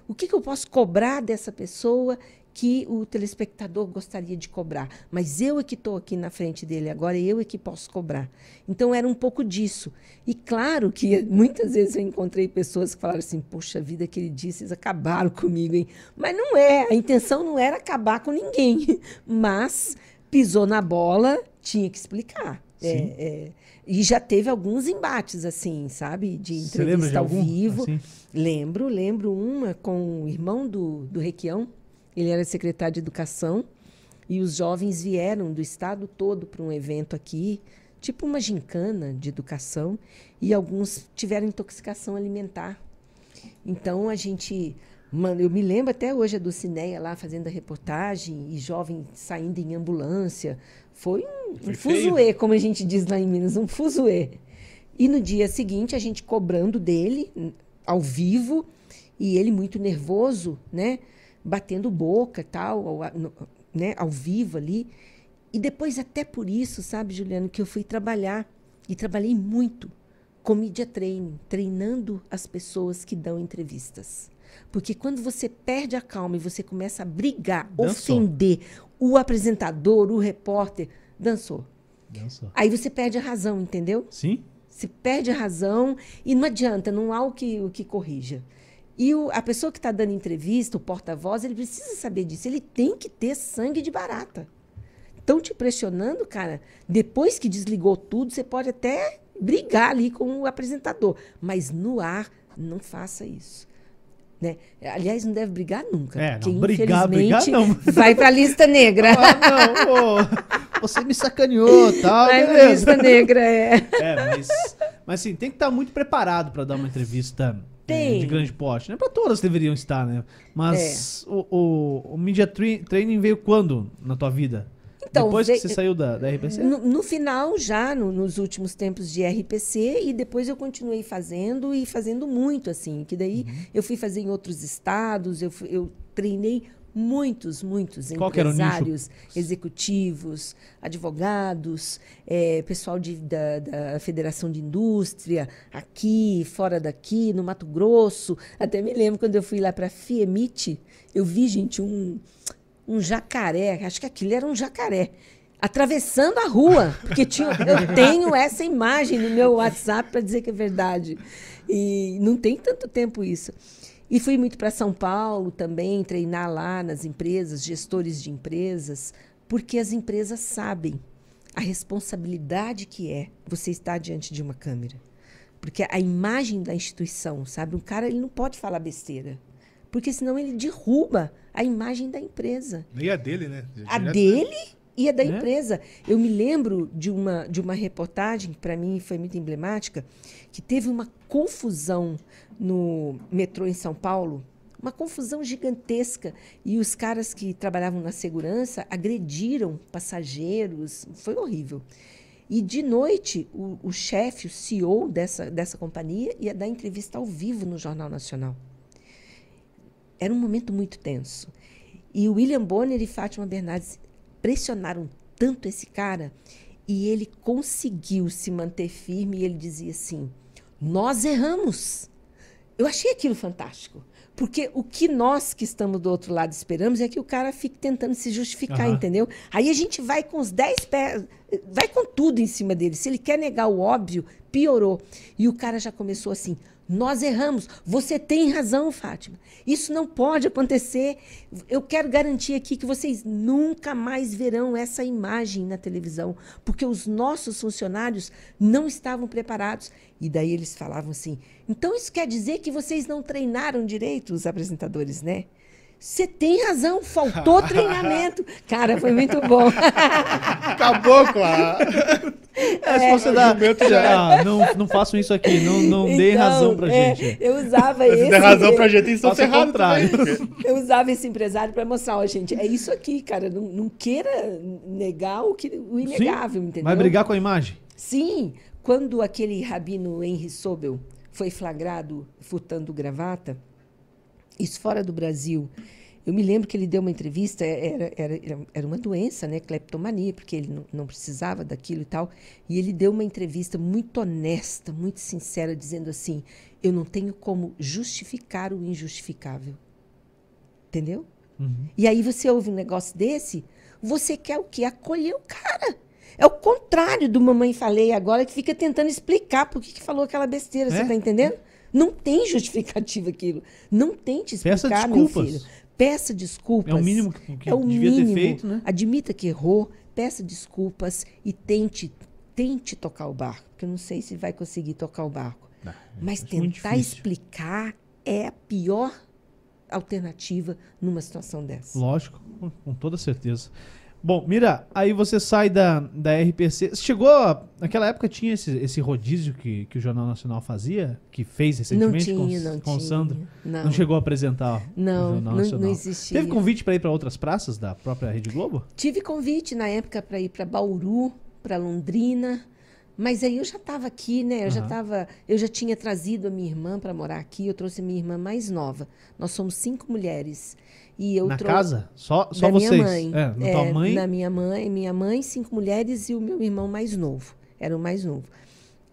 O que, que eu posso cobrar dessa pessoa que o telespectador gostaria de cobrar, mas eu é que estou aqui na frente dele agora, eu é que posso cobrar. Então era um pouco disso. E claro que muitas vezes eu encontrei pessoas que falaram assim: "Poxa vida, que ele disse, eles acabaram comigo, hein?". Mas não é, a intenção não era acabar com ninguém, mas pisou na bola, tinha que explicar. É, é, e já teve alguns embates, assim, sabe? De lembra de entrevista ao algum? vivo. Assim? Lembro, lembro uma com o irmão do, do Requião. Ele era secretário de Educação. E os jovens vieram do estado todo para um evento aqui, tipo uma gincana de educação. E alguns tiveram intoxicação alimentar. Então a gente. Mano, eu me lembro até hoje a do Cineia lá fazendo a reportagem e jovem saindo em ambulância. Foi um, Foi um fuzuê, como a gente diz lá em Minas, um fuzuê. E no dia seguinte, a gente cobrando dele, ao vivo, e ele muito nervoso, né? Batendo boca e tal, ao, né? ao vivo ali. E depois, até por isso, sabe, Juliano, que eu fui trabalhar. E trabalhei muito com media training, treinando as pessoas que dão entrevistas. Porque quando você perde a calma e você começa a brigar, Dançou. ofender o apresentador, o repórter, dançou. Dançou. Aí você perde a razão, entendeu? Sim? Você perde a razão e não adianta, não há o que, o que corrija. E o- a pessoa que está dando entrevista, o porta-voz, ele precisa saber disso. Ele tem que ter sangue de barata. Estão te pressionando, cara. Depois que desligou tudo, você pode até brigar ali com o apresentador. Mas no ar, não faça isso. Né? Aliás, não deve brigar nunca. É, não, brigar, brigar não. vai para a lista negra. Ah, não, ô, você me sacaneou, tá? vai para lista negra, é. É, mas, mas assim, tem que estar muito preparado para dar uma entrevista Tem. de grande porte, né? Para todas deveriam estar, né? Mas É. o, o, o Media Tra- Training veio quando na tua vida? Então, Depois veio- que você saiu da, da RPC? No, no final, já no- nos últimos tempos de RPC, e depois eu continuei fazendo e fazendo muito, assim. Que daí Uhum. eu fui fazer em outros estados, eu, fui- eu treinei muitos, muitos Qual empresários, executivos, advogados, eh, pessoal de- da, da Federação de Indústria, aqui, fora daqui, no Mato Grosso. Até me lembro quando eu fui lá para a FIEMIT, eu vi, gente, um, um jacaré, acho que aquilo era um jacaré, atravessando a rua, porque tinha, eu tenho essa imagem no meu WhatsApp para dizer que é verdade. E não tem tanto tempo isso. E fui muito para São Paulo também, treinar lá nas empresas, gestores de empresas, porque as empresas sabem a responsabilidade que é você estar diante de uma câmera. Porque a imagem da instituição, sabe? Um cara ele não pode falar besteira. Porque senão ele derruba a imagem da empresa. E a dele, né? A Direto- dele e a da Né? empresa. Eu me lembro de uma, de uma reportagem, que para mim foi muito emblemática, que teve uma confusão no metrô em São Paulo, uma confusão gigantesca. E os caras que trabalhavam na segurança agrediram passageiros. Foi horrível. E de noite, o, o chefe, o CEO dessa, dessa companhia, ia dar entrevista ao vivo no Jornal Nacional. Era um momento muito tenso. E o William Bonner e Fátima Bernardes pressionaram tanto esse cara e ele conseguiu se manter firme e ele dizia assim: Nós erramos. Eu achei aquilo fantástico. Porque o que nós que estamos do outro lado esperamos é que o cara fique tentando se justificar, Aham. entendeu? Aí a gente vai com os 10 pés, vai com tudo em cima dele. Se ele quer negar o óbvio, piorou. E o cara já começou assim: nós erramos. Você tem razão, Fátima. Isso não pode acontecer. Eu quero garantir aqui que vocês nunca mais verão essa imagem na televisão, porque os nossos funcionários não estavam preparados. E daí eles falavam assim: então isso quer dizer que vocês não treinaram direito os apresentadores, né? Você tem razão, faltou treinamento. Cara, foi muito bom. Acabou com a. É, se você dá. já- Ah, não, não façam isso aqui, não, não deem Então, razão pra é, gente. Eu usava Se esse. der razão pra gente, estão ferrados. Eu usava esse empresário para mostrar, ó, gente, é isso aqui, cara. Não, não queira negar o, que, o inegável, Sim, entendeu? Vai brigar com a imagem? Sim, quando aquele rabino Henry Sobel foi flagrado furtando gravata, isso fora do Brasil, eu me lembro que ele deu uma entrevista, era, era, era uma doença, né, cleptomania, porque ele não, não precisava daquilo e tal, e ele deu uma entrevista muito honesta, muito sincera, dizendo assim, eu não tenho como justificar o injustificável. Entendeu? E aí você ouve um negócio desse, você quer o quê? Acolher o cara. É o contrário do mamãe falei agora, que fica tentando explicar por que, que falou aquela besteira. É? Você tá entendendo? Não tem justificativa aquilo. Não tente Peça explicar, meu desculpas. filho. Peça desculpas. É o mínimo que- que É o devia ter mínimo. feito, né? Admita que errou, peça desculpas e tente, tente tocar o barco. Porque eu não sei se vai conseguir tocar o barco. Mas acho muito tentar explicar é a pior alternativa numa situação dessa. Lógico, com toda certeza. Bom, Mira, aí você sai da, da RPC. Chegou. Naquela época tinha esse, esse rodízio que, que o Jornal Nacional fazia, que fez Não recentemente tinha, com, não com o. Sandro. Não, Não chegou a apresentar o Não, Jornal não- Nacional. não existia. Teve convite para ir para outras praças da própria Rede Globo? Tive convite na época para ir para Bauru, para Londrina, mas aí eu já estava aqui, né? Eu já Aham. tava, eu já tinha trazido a minha irmã para morar aqui. Eu trouxe a minha irmã mais nova. Nós somos cinco mulheres e eu Na casa? Só, só da vocês? minha mãe. É, na É, tua mãe. Na minha mãe, minha mãe, cinco mulheres e o meu irmão mais novo. Era o mais novo.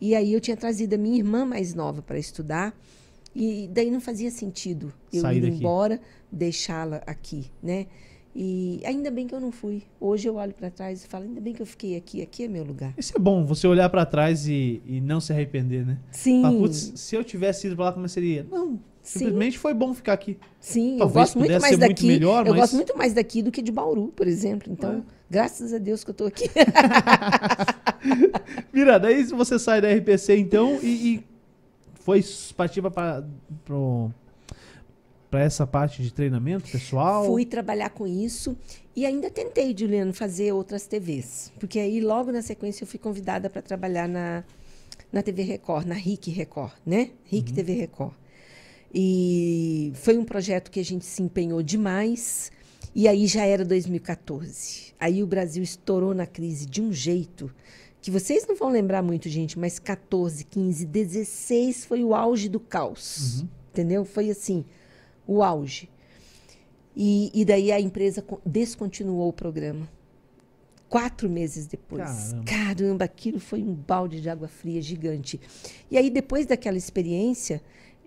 E aí eu tinha trazido a minha irmã mais nova para estudar. E daí não fazia sentido eu Sair ir daqui. embora, deixá-la aqui, né? E ainda bem que eu não fui. Hoje eu olho para trás e falo, ainda bem que eu fiquei aqui, aqui é meu lugar. Isso é bom, você olhar para trás e, e não se arrepender, né? Sim. Putz, se eu tivesse ido pra lá, como seria? Não, Sim. simplesmente foi bom ficar aqui. Sim, eu Talvez gosto muito mais ser muito daqui. melhor, eu mas- gosto muito mais daqui do que de Bauru, por exemplo. Então, É. graças a Deus que eu estou aqui. Mira, daí você sai da RPC então e, e foi partir para para essa parte de treinamento pessoal? Fui trabalhar com isso e ainda tentei, Juliano, fazer outras TVs. Porque aí, logo na sequência, eu fui convidada para trabalhar na, na TV Record, na RIC Record, né? RIC TV Record. E foi um projeto que a gente se empenhou demais. E aí já era 2014. Aí o Brasil estourou na crise de um jeito que vocês não vão lembrar muito, gente, mas 14, 15, 16 foi o auge do caos. Entendeu? Foi assim, o auge. E, e daí a empresa co- descontinuou o programa. Quatro meses depois. Caramba. Caramba, aquilo foi um balde de água fria gigante. E aí, depois daquela experiência,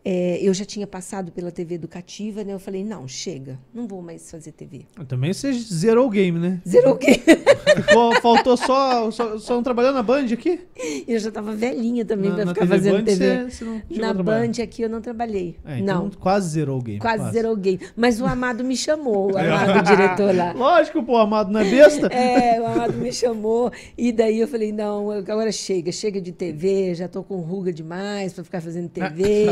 eh, eu já tinha passado pela TV educativa, né? Eu falei, não, chega, não vou mais fazer TV. Também você zerou o game, né? Zerou o? Ficou, faltou só, só, só não trabalhando na Band aqui? Eu já estava velhinha também Na- para na ficar TV fazendo Band TV. você- você Na trabalhar. Band aqui eu não trabalhei. É, então não, quase zerou o game. quase zerou o game. Mas o Amado me chamou, o É. Amado diretor lá. Lógico, pô, Amado não é besta. É, o Amado me chamou e daí eu falei, não, agora chega, chega de TV, já tô com ruga demais para ficar fazendo TV,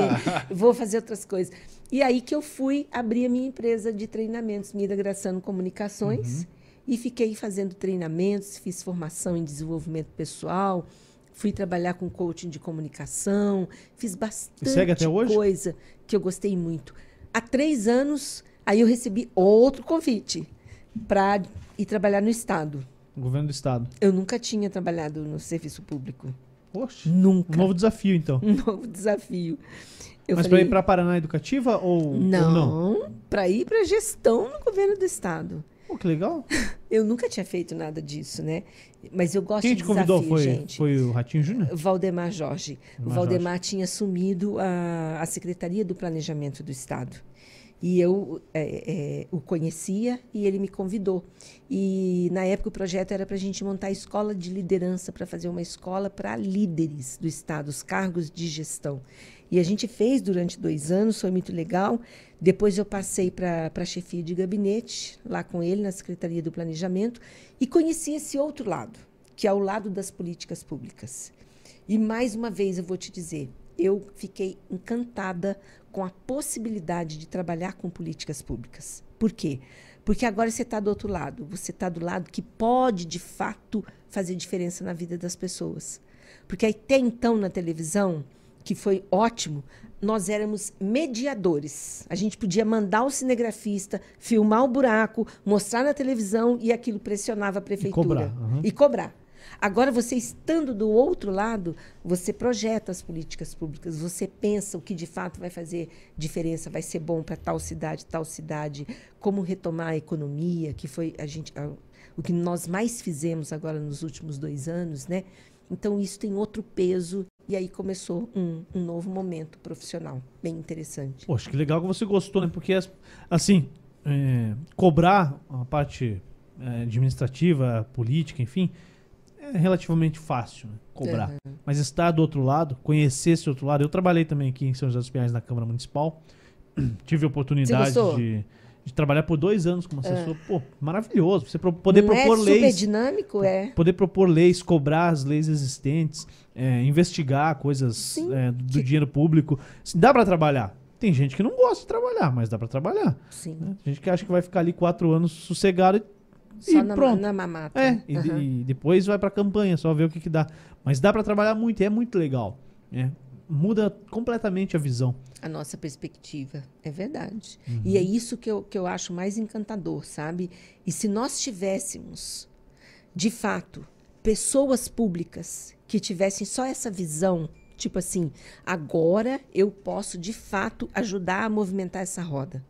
vou fazer outras coisas. E aí que eu fui abrir a minha empresa de treinamentos, Mida Graçano Comunicações, e fiquei fazendo treinamentos, fiz formação em desenvolvimento pessoal, fui trabalhar com coaching de comunicação, fiz bastante coisa que eu gostei muito. Há três anos, aí eu recebi outro convite para ir trabalhar no Estado. Governo do Estado. Eu nunca tinha trabalhado no serviço público. Poxa, um Nunca. novo desafio, então. Um novo desafio. Eu Mas para ir para Paraná Educativa ou ou não, não? para ir para gestão no governo do estado. Pô, que legal. Eu nunca tinha feito nada disso, né? Mas eu gosto Quem de te convidou desafio, foi, gente. foi o Ratinho Júnior? Valdemar Jorge. o Valdemar Valdemar tinha assumido a, a Secretaria do Planejamento do Estado. E eu é, é, o conhecia e ele me convidou. E na época o projeto era para a gente montar a escola de liderança, para fazer uma escola para líderes do Estado, os cargos de gestão. E a gente fez durante dois anos, foi muito legal. Depois eu passei para a chefia de gabinete, lá com ele, na Secretaria do Planejamento, e conheci esse outro lado, que é o lado das políticas públicas. E mais uma vez eu vou te dizer, eu fiquei encantada com a possibilidade de trabalhar com políticas públicas. Por quê? Porque agora você está do outro lado, você está do lado que pode de fato fazer diferença na vida das pessoas. Porque até então na televisão, que foi ótimo, nós éramos mediadores. A gente podia mandar o cinegrafista, filmar o buraco, mostrar na televisão e aquilo pressionava a prefeitura. cobrar, aham. E cobrar. Agora, você estando do outro lado, você projeta as políticas públicas, você pensa o que de fato vai fazer diferença, vai ser bom para tal cidade, tal cidade, como retomar a economia, que foi a gente, a- o que nós mais fizemos agora nos últimos dois anos, né? Então, isso tem outro peso, e aí começou um, um novo momento profissional, bem interessante. Poxa, que legal que você gostou, né? Porque, as- assim, é, cobrar a parte é, administrativa, política, enfim, é relativamente fácil né, cobrar. Uhum. Mas estar do outro lado, conhecer esse outro lado. Eu trabalhei também aqui em São José dos Pinhais na Câmara Municipal. Tive a oportunidade de, de trabalhar por dois anos como assessor. Pô, maravilhoso. Você pro- poder Não propor é super leis. dinâmico, é. Poder propor leis, cobrar as leis existentes, é, investigar coisas é, do dinheiro público. Assim, dá pra trabalhar. Tem gente que não gosta de trabalhar, mas dá pra trabalhar. Sim. né? Tem gente que acha que vai ficar ali quatro anos sossegado e Só e na, pronto. na mamata. é, e, e depois vai pra campanha, só ver o que, que dá. Mas dá pra trabalhar muito, e é muito legal. né? Muda completamente a visão. a nossa perspectiva. É verdade. Uhum. E é isso que eu, que eu acho mais encantador, sabe? E se nós tivéssemos, de fato, pessoas públicas que tivessem só essa visão, tipo assim, agora eu posso, de fato, ajudar a movimentar essa roda.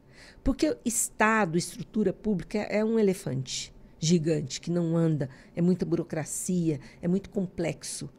Porque Estado, estrutura pública, é um elefante gigante que não anda, é muita burocracia, é muito complexo.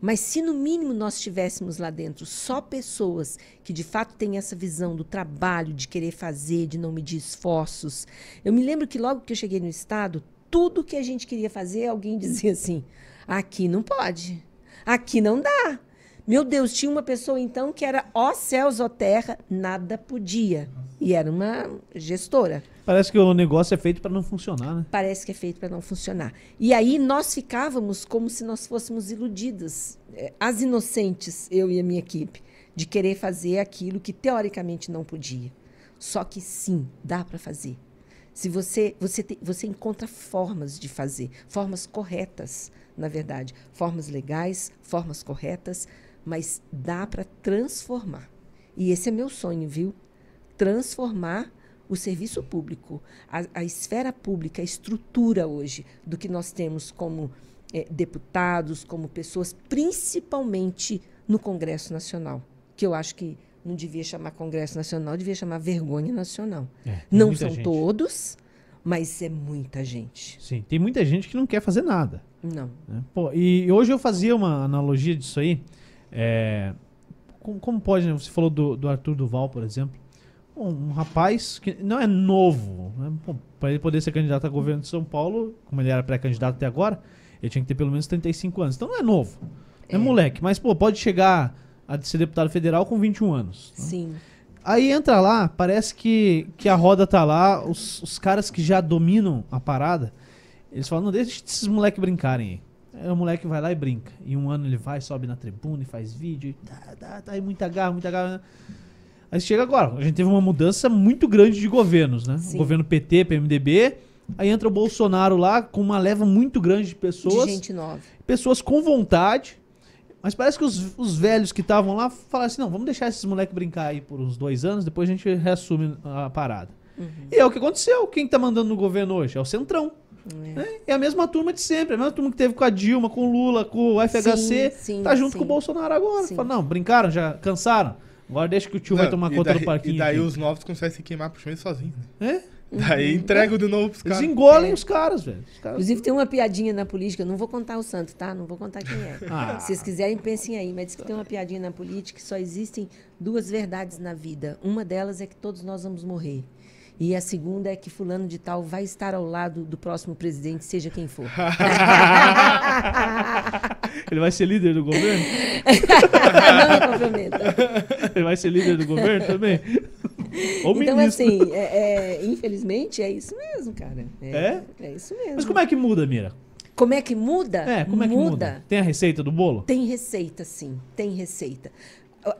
Mas se no mínimo nós tivéssemos lá dentro só pessoas que de fato têm essa visão do trabalho, de querer fazer, de não medir esforços. Eu me lembro que logo que eu cheguei no estado, tudo que a gente queria fazer, alguém dizia assim: aqui não pode, aqui não dá. Meu Deus, tinha uma pessoa então que era ó céus, ó terra, nada podia. E era uma gestora. Parece que o negócio é feito pra não funcionar, né? Parece que é feito para não funcionar. E aí nós ficávamos como se nós fôssemos iludidas, eh, as inocentes, eu e a minha equipe, de querer fazer aquilo que teoricamente não podia. Só que sim, dá para fazer. Se você você te- você encontra formas de fazer, formas corretas, na verdade, formas legais, formas corretas, mas dá para transformar. E esse é meu sonho, viu? transformar o serviço público, a, a esfera pública, a estrutura hoje do que nós temos como eh, deputados, como pessoas, principalmente no Congresso Nacional, que eu acho que não devia chamar Congresso Nacional, devia chamar vergonha nacional. É, não são gente. todos, mas é muita gente. Sim, tem muita gente que não quer fazer nada. Não. né? Pô, e hoje eu fazia uma analogia disso aí. é, como, como pode, né? Você falou do, do Arthur Duval, por exemplo. Um, rapaz que não é novo. Né? Para ele poder ser candidato a governo de São Paulo, como ele era pré-candidato até agora, ele tinha que ter pelo menos 35 anos. Então não é novo. É, É. moleque. Mas, pô, pode chegar a ser deputado federal com 21 anos. né? Sim. Aí entra lá, parece que, que a roda tá lá, os, os caras que já dominam a parada, eles falam, não, deixa esses moleques brincarem aí. Aí o moleque vai lá e brinca. E um ano ele vai, sobe na tribuna e faz vídeo, e tá, tá, tá aí muita garra, muita garra. Aí chega agora, a gente teve uma mudança muito grande de governos, né? Sim. O governo PT, PMDB, aí entra o Bolsonaro lá com uma leva muito grande de pessoas De gente nova. pessoas com vontade, mas parece que os, os velhos que estavam lá falaram assim: não, vamos deixar esses moleques brincar aí por uns dois anos, depois a gente reassume a parada. Uhum. E é o que aconteceu. Quem tá mandando no governo hoje? É o Centrão. É. né? É a mesma turma de sempre, a mesma turma que teve com a Dilma, com o Lula, com o FHC, Sim, sim, tá junto sim. com o Bolsonaro agora. Fala, não, brincaram, já cansaram. Agora deixa que o tio vai Não, tomar e conta daí, do parquinho. E daí aqui. os novos conseguem se queimar pro chão sozinhos. Né? É? Uhum. Daí entrega de novo pros Eles caras. engolem É. os caras, velho. Caras- Inclusive tem uma piadinha na política, eu não vou contar o santo, tá? Não vou contar quem é. Ah. Se vocês quiserem, pensem aí. Mas diz que tem uma piadinha na política que só existem duas verdades na vida. Uma delas é que todos nós vamos morrer. E a segunda é que fulano de tal vai estar ao lado do próximo presidente, seja quem for. Ele vai ser líder do governo? não me comprometo. Ele vai ser líder do governo também? Ou Então, ministro. assim, é- é, infelizmente, é isso mesmo, cara. É? É isso mesmo. Mas como é que muda, Mira? Como é que muda? É, como é que muda? Tem a receita do bolo? Tem receita, sim, tem receita.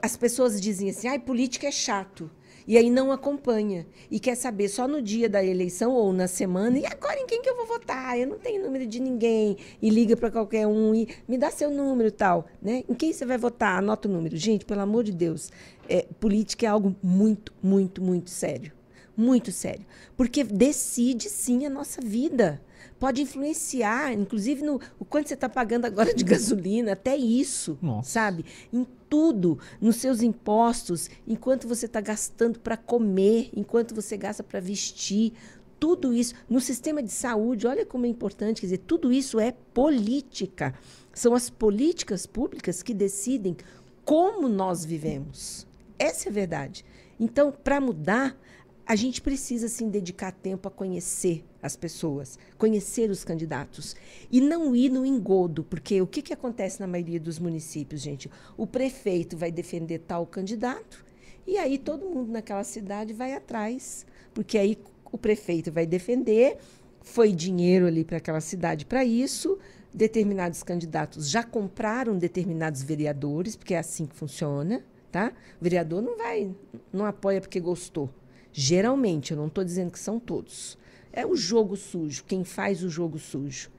As pessoas dizem assim, ai, política é chato. E aí não acompanha. E quer saber só no dia da eleição ou na semana, e agora em quem que eu vou votar? Eu não tenho número de ninguém. E liga para qualquer um e me dá seu número e tal. Né? Em quem você vai votar? Anota o número. Gente, pelo amor de Deus, é, política é algo muito, muito, muito sério. Muito sério. Porque decide sim a nossa vida. Pode influenciar, inclusive no o quanto você está pagando agora de gasolina, até isso, Nossa. sabe? Em tudo, nos seus impostos, enquanto você está gastando para comer, enquanto você gasta para vestir, tudo isso. No sistema de saúde, olha como é importante, quer dizer, tudo isso é política. São as políticas públicas que decidem como nós vivemos. Essa é a verdade. Então, para mudar, a gente precisa sim dedicar tempo a conhecer as pessoas, conhecer os candidatos e não ir no engodo, porque o que, que acontece na maioria dos municípios, gente? O prefeito vai defender tal candidato e aí todo mundo naquela cidade vai atrás, porque aí o prefeito vai defender, foi dinheiro ali para aquela cidade para isso, determinados candidatos já compraram determinados vereadores, porque é assim que funciona, tá? O vereador não vai, não apoia porque gostou. Geralmente, eu não estou dizendo que são todos. É o jogo sujo, quem faz o jogo sujo.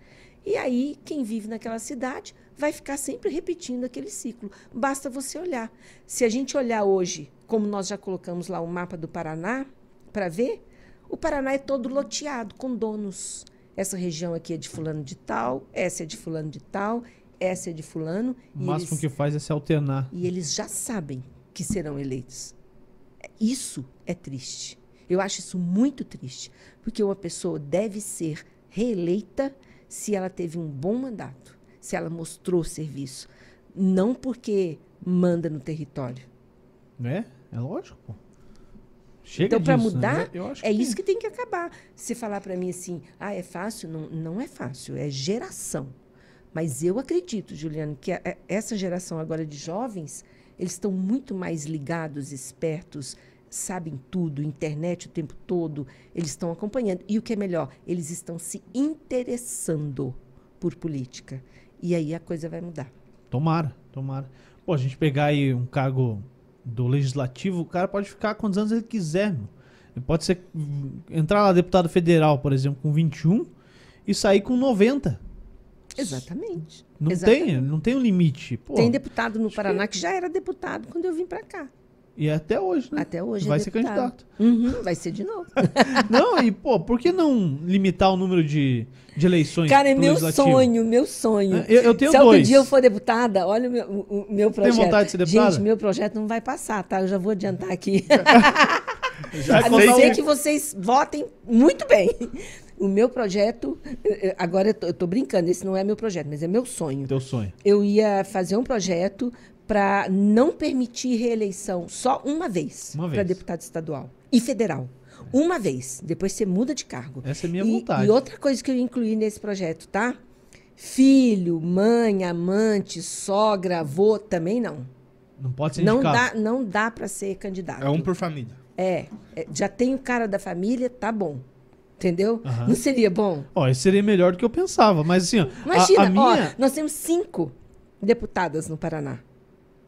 E aí, quem vive naquela cidade vai ficar sempre repetindo aquele ciclo. Basta você olhar. Se a gente olhar hoje, como nós já colocamos lá o mapa do Paraná, para ver, o Paraná é todo loteado com donos. Essa região aqui é de fulano de tal, essa é de fulano de tal, essa é de fulano. O máximo eles, que faz é se alternar. E eles já sabem que serão eleitos. Isso é triste. Eu acho isso muito triste, porque uma pessoa deve ser reeleita se ela teve um bom mandato, se ela mostrou serviço, não porque manda no território. É, é lógico, pô. Chega então, para né? mudar, é isso que tem que acabar. Se falar para mim assim, ah, é fácil? Não, não é fácil, é geração. Mas eu acredito, Juliano, que a, essa geração agora de jovens, eles estão muito mais ligados, espertos, sabem tudo, internet o tempo todo, eles estão acompanhando. E o que é melhor, eles estão se interessando por política. E aí a coisa vai mudar. Tomara, tomara. Pô, a gente pegar aí um cargo do legislativo, o cara pode ficar quantos anos ele quiser. Meu. Ele pode ser entrar lá deputado federal, por exemplo, com 21 e sair com 90. Exatamente. Não Exatamente. tem, não tem um limite. Pô, tem deputado no Paraná que... que já era deputado quando eu vim para cá. E até hoje, né? Até hoje Vai é ser candidato. Uhum, vai ser de novo. não, e pô, por que não limitar o número de, de eleições? Cara, é meu sonho, meu sonho. É, eu, eu tenho Se dois. Se algum dia eu for deputada, olha o meu, o, meu projeto. Tem vontade de ser deputada? Gente, meu projeto não vai passar, tá? Eu já vou adiantar aqui. já A não ser que vocês votem muito bem. O meu projeto, agora eu tô, eu tô, brincando, esse não é meu projeto, mas é meu sonho. Teu sonho. Eu ia fazer um projeto para não permitir reeleição só uma vez, uma vez. para deputado estadual e federal. Uma vez, depois você muda de cargo. Essa é a minha e, vontade. E outra coisa que eu incluí nesse projeto, tá? Filho, mãe, amante, sogra, avô, também não. Não pode ser não dá, Não dá para ser candidato. É um por família. É, é, já tem o cara da família, tá bom. Entendeu? Uhum. Não seria bom? Ó, isso seria melhor do que eu pensava. Mas assim, ó, Imagina, a, a minha... ó, nós temos cinco deputadas no Paraná.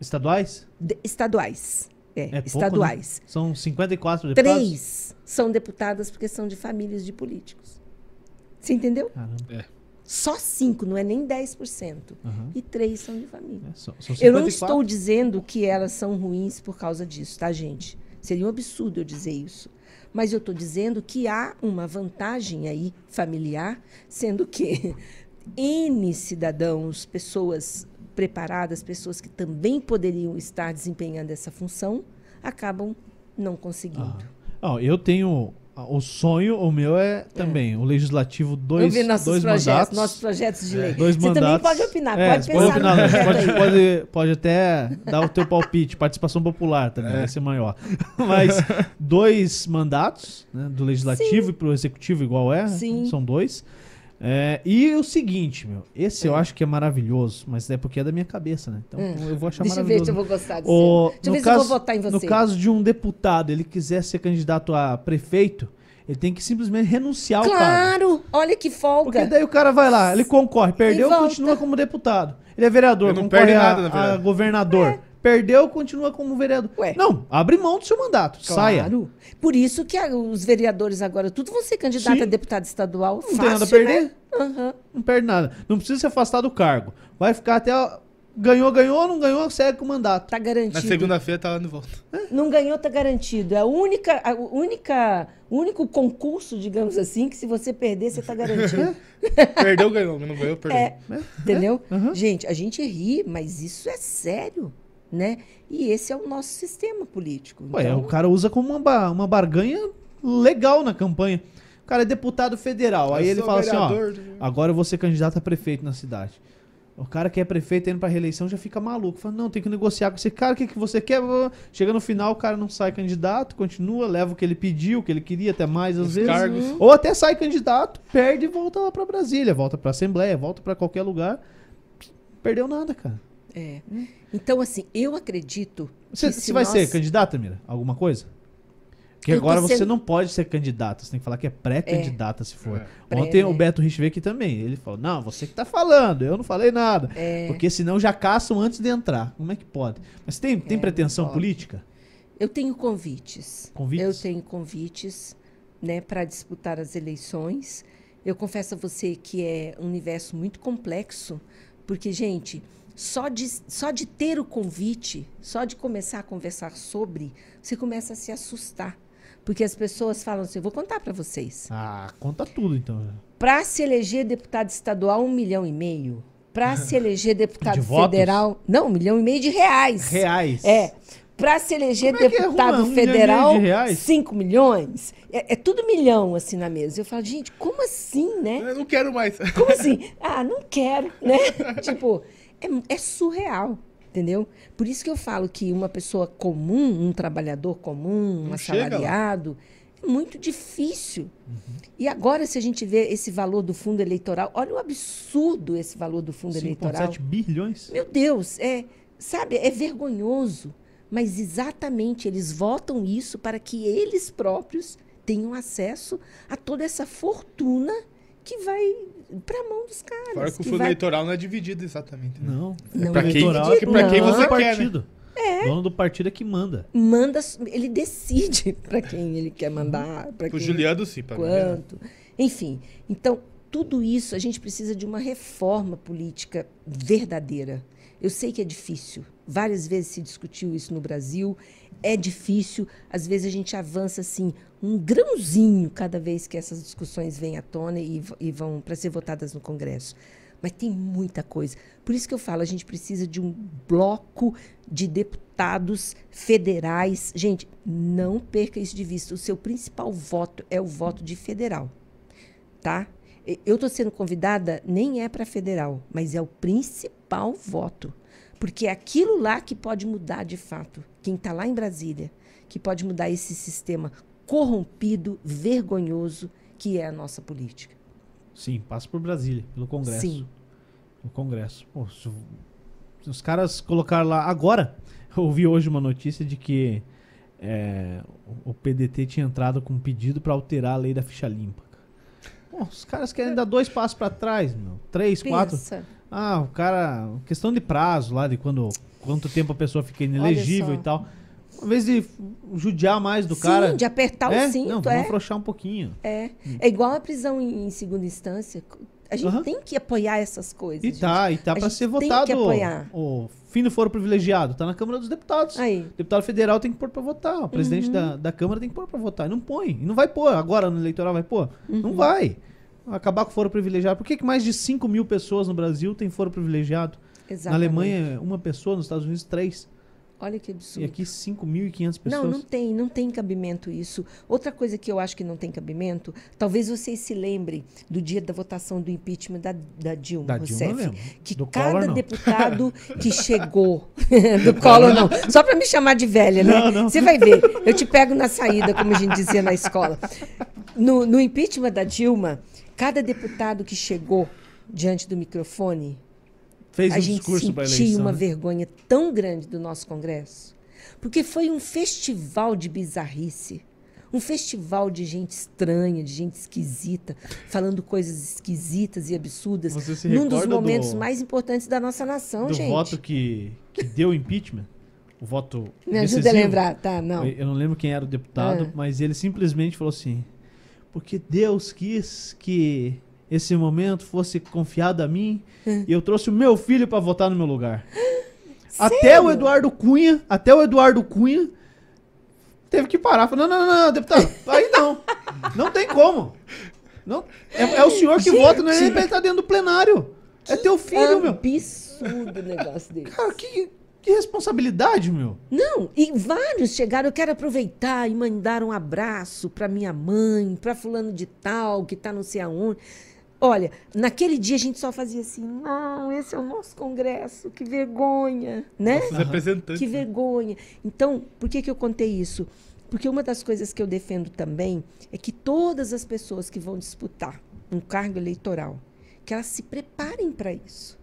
Estaduais? De, estaduais. É, é pouco, estaduais. Né? São 54 deputados? Três são deputadas porque são de famílias de políticos. Você entendeu? Caramba. É. Só cinco, não é nem 10%. Uhum. E três são de família. É, são, são eu não estou dizendo que elas são ruins por causa disso, tá, gente? Seria um absurdo eu dizer isso. Mas eu estou dizendo que há uma vantagem aí familiar, sendo que N cidadãos, pessoas preparadas, pessoas que também poderiam estar desempenhando essa função, acabam não conseguindo. Ah. Oh, eu tenho o sonho, o meu é também é. o legislativo dois, Eu vi nossos dois projetos, mandatos, nossos projetos de lei. É, dois você mandatos. também pode opinar, é, pode pensar pode, opinar, no pode, pode, pode, até dar o teu palpite, participação popular também, é. vai ser maior. Mas dois mandatos, né, do legislativo Sim. e pro executivo igual é, Sim. são dois. É, e o seguinte, meu, esse é. eu acho que é maravilhoso, mas é porque é da minha cabeça, né? Então hum. eu vou achar Deixa maravilhoso. Deixa eu ver se eu vou gostar disso. O, Deixa eu ver caso, se eu vou votar em você. No caso de um deputado, ele quiser ser candidato a prefeito, ele tem que simplesmente renunciar claro. ao cargo. Claro! Olha que folga. Porque daí o cara vai lá, ele concorre, perdeu, continua como deputado. Ele é vereador, ele não concorre perde a, nada, a governador. É. Perdeu, continua como vereador. Ué. Não, abre mão do seu mandato, claro. saia. Por isso que os vereadores agora, tudo vão ser candidato Sim. a deputado estadual. Não fácil, tem nada a perder. Né? Uhum. Não perde nada. Não precisa se afastar do cargo. Vai ficar até. Ganhou, ganhou, não ganhou, segue com o mandato. Tá garantido. Na segunda-feira tá lá de volta. Não ganhou, tá garantido. É a única, a única, o único concurso, digamos assim, que se você perder, você tá garantido. perdeu, ganhou. Não ganhou, perdeu. É, É, entendeu? Uhum. Gente, a gente ri, mas isso é sério, né? E esse é o nosso sistema político. Ué, Então, o cara usa como uma, uma barganha legal na campanha. O cara é deputado federal. Aí Eu ele sou fala assim, ó, vereador. agora eu vou ser candidato a prefeito na cidade. O cara que é prefeito indo pra reeleição já fica maluco. Fala, não, tem que negociar com esse cara, o que, que você quer? Chega no final, o cara não sai candidato, continua, leva o que ele pediu, o que ele queria, até mais às Os vezes. cargos. Ou até sai candidato, perde e volta lá pra Brasília, volta pra Assembleia, volta pra qualquer lugar. Perdeu nada, cara. É. Então, assim, eu acredito. Você, que você se vai nós- ser candidata, Mira? Alguma coisa? Porque Eu agora você sendo- não pode ser candidata, você tem que falar que é pré-candidata se for. É. Ontem né? o Beto Rich veio aqui também. Ele falou: Não, você que tá falando, eu não falei nada. É. Porque senão já caçam antes de entrar. Como é que pode? Mas tem, tem É, pretensão política? Eu tenho convites. Convites? Eu tenho convites, né, para disputar as eleições. Eu confesso a você que é um universo muito complexo, porque, gente, só de, só de ter o convite, só de começar a conversar sobre, você começa a se assustar. Porque as pessoas falam assim, eu vou contar para vocês. Ah, conta tudo então. Para se eleger deputado estadual, um milhão e meio. Para se eleger deputado De votos? federal, não, um milhão e meio de reais. Reais. É. Para se eleger é é deputado arruma um federal, meio de reais? 5 milhões. É, é tudo milhão assim na mesa. Eu falo, gente, como assim, né? Eu não quero mais. Como assim? Ah, não quero, né? tipo, é, é surreal, entendeu? Por isso que eu falo que uma pessoa comum, um trabalhador comum, um Não assalariado, é muito difícil. Uhum. E agora, se a gente vê esse valor do fundo eleitoral, olha o absurdo esse valor do fundo eleitoral. 5,7 bilhões? Meu Deus, é, sabe, é vergonhoso. Mas exatamente eles votam isso para que eles próprios tenham acesso a toda essa fortuna que vai para a mão dos caras. Fora que o que fundo vai- eleitoral não é dividido exatamente. né? Não. Não pra O quem- eleitoral é é pra quem você quer, né? partido. É. Dono do partido é que manda. manda, ele decide para quem ele quer mandar, para Pro quem Juliano, sim, pra mim. né? quanto. Enfim, então, tudo isso a gente precisa de uma reforma política verdadeira. Eu sei que é difícil. Várias vezes se discutiu isso no Brasil. É difícil. Às vezes a gente avança assim um grãozinho cada vez que essas discussões vêm à tona e, e vão para ser votadas no Congresso. Mas tem muita coisa. Por isso que eu falo, a gente precisa de um bloco de deputados federais. Gente, não perca isso de vista. O seu principal voto é o voto de federal, tá? Eu estou sendo convidada, nem é para federal, mas é o principal voto. Porque é aquilo lá que pode mudar de fato. Quem está lá em Brasília, que pode mudar esse sistema corrompido, vergonhoso, que é a nossa política. Sim, passa por Brasília, pelo Congresso. Sim. No Congresso. Pô, se, os caras colocaram lá. Agora, eu ouvi hoje uma notícia de que é, o- o PDT tinha entrado com um pedido pra alterar a lei da ficha limpa. Pô, os caras querem dar dois passos pra trás, meu. Três, quatro. Ah, o cara. Questão de prazo lá, de quando, quanto tempo a pessoa fica inelegível e tal. Uma vez de judiar mais do Sim, cara. de apertar é? o cinto, Não, é. vamos afrouxar um pouquinho. É. É igual a prisão em, em segunda instância. A gente Aham. tem que apoiar essas coisas. E gente. tá, e tá A pra gente ser tem que votado apoiar. o fim do foro privilegiado. Tá na Câmara dos Deputados. Aí. O deputado federal tem que pôr pra votar. O presidente Uhum. da, da Câmara tem que pôr pra votar. E não põe. E não vai pôr. Agora no eleitoral vai pôr? Não Uhum. vai. Acabar com o foro privilegiado. Por que, que mais de 5 mil pessoas no Brasil tem foro privilegiado? Exatamente. Na Alemanha, uma pessoa, nos Estados Unidos, três. Olha que absurdo. E aqui, 5.500 pessoas. Não, não tem, não tem cabimento isso. Outra coisa que eu acho que não tem cabimento, talvez vocês se lembrem do dia da votação do impeachment da, da Dilma Da Dilma, Rousseff, lembro. que Do cada Collor, deputado que chegou do Collor não, só para me chamar de velha, né? Não, não. Você vai ver, eu te pego na saída, como a gente dizia na escola. No, no impeachment da Dilma, cada deputado que chegou diante do microfone Fez a um gente eleição. uma né? vergonha tão grande do nosso Congresso, porque foi um festival de bizarrice, um festival de gente estranha, de gente esquisita, falando coisas esquisitas e absurdas, Você se num dos momentos do- mais importantes da nossa nação, do gente. voto que, que deu impeachment. O voto Me ajuda a decisivo. lembrar, tá? Não. Eu, eu não lembro quem era o deputado, Ah. mas ele simplesmente falou assim: porque Deus quis que esse momento fosse confiado a mim e eu trouxe o meu filho pra votar no meu lugar. Até o Eduardo Cunha, até o Eduardo Cunha teve que parar. Falou: não, não, não, não, deputado, aí não. Não tem como. Não, é, é o senhor que Gente! vota, não é ele estar dentro do plenário. É teu filho, meu. Absurdo o negócio dele. Cara, que, que responsabilidade, meu. Não, e vários chegaram, eu quero aproveitar e mandar um abraço para minha mãe, para fulano de tal, que tá não sei aonde. Olha, naquele dia a gente só fazia assim, não, esse é o nosso congresso, que vergonha, né? Nossos representantes. Que vergonha. Então, por que, que eu contei isso? Porque uma das coisas que eu defendo também é que todas as pessoas que vão disputar um cargo eleitoral, que elas se preparem para isso.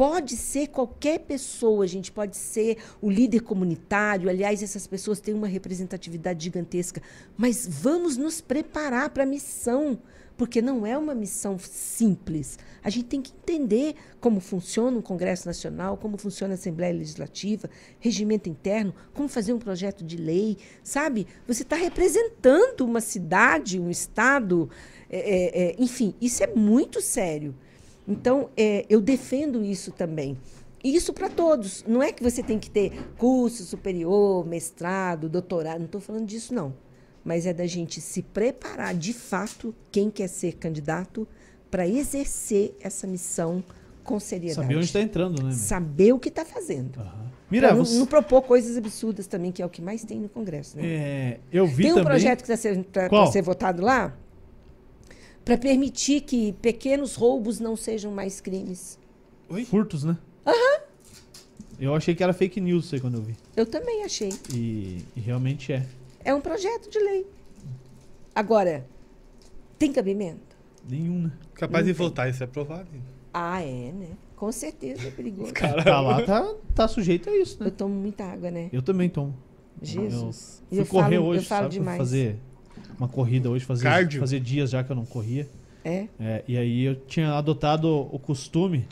Pode ser qualquer pessoa, a gente pode ser o líder comunitário. Aliás, essas pessoas têm uma representatividade gigantesca. Mas vamos nos preparar para a missão, porque não é uma missão simples. A gente tem que entender como funciona um Congresso Nacional, como funciona a Assembleia Legislativa, regimento interno, como fazer um projeto de lei, sabe? Você está representando uma cidade, um estado, é, é, é, enfim, isso é muito sério. Então, é, eu defendo isso também. Isso para todos. Não é que você tem que ter curso superior, mestrado, doutorado. Não estou falando disso, não. Mas é da gente se preparar de fato, quem quer ser candidato, para exercer essa missão com seriedade. Saber onde está entrando, né? Saber o que está fazendo. Uhum. Mira, não, você... não, propor coisas absurdas também, que é o que mais tem no Congresso. Né? É, eu vi tem um também... projeto que está para ser votado lá, para permitir que pequenos roubos não sejam mais crimes. Oi? Furtos, né? Aham. Uhum. Eu achei que era fake news isso aí quando eu vi. Eu também achei. E, e, realmente é. É um projeto de lei. Agora, tem cabimento? Nenhum, né? Capaz Não de tem. votar, isso é provável. Ah, é, né? Com certeza é perigoso. Cara, tá lá, tá, tá sujeito a isso, né? Eu tomo muita água, né? Eu também tomo. Jesus. Eu fui eu correr falo, hoje, eu falo sabe? demais. Fazer uma corrida hoje, fazer, Cardio. fazer dias já que eu não corria. É? é? E aí eu tinha adotado o costume,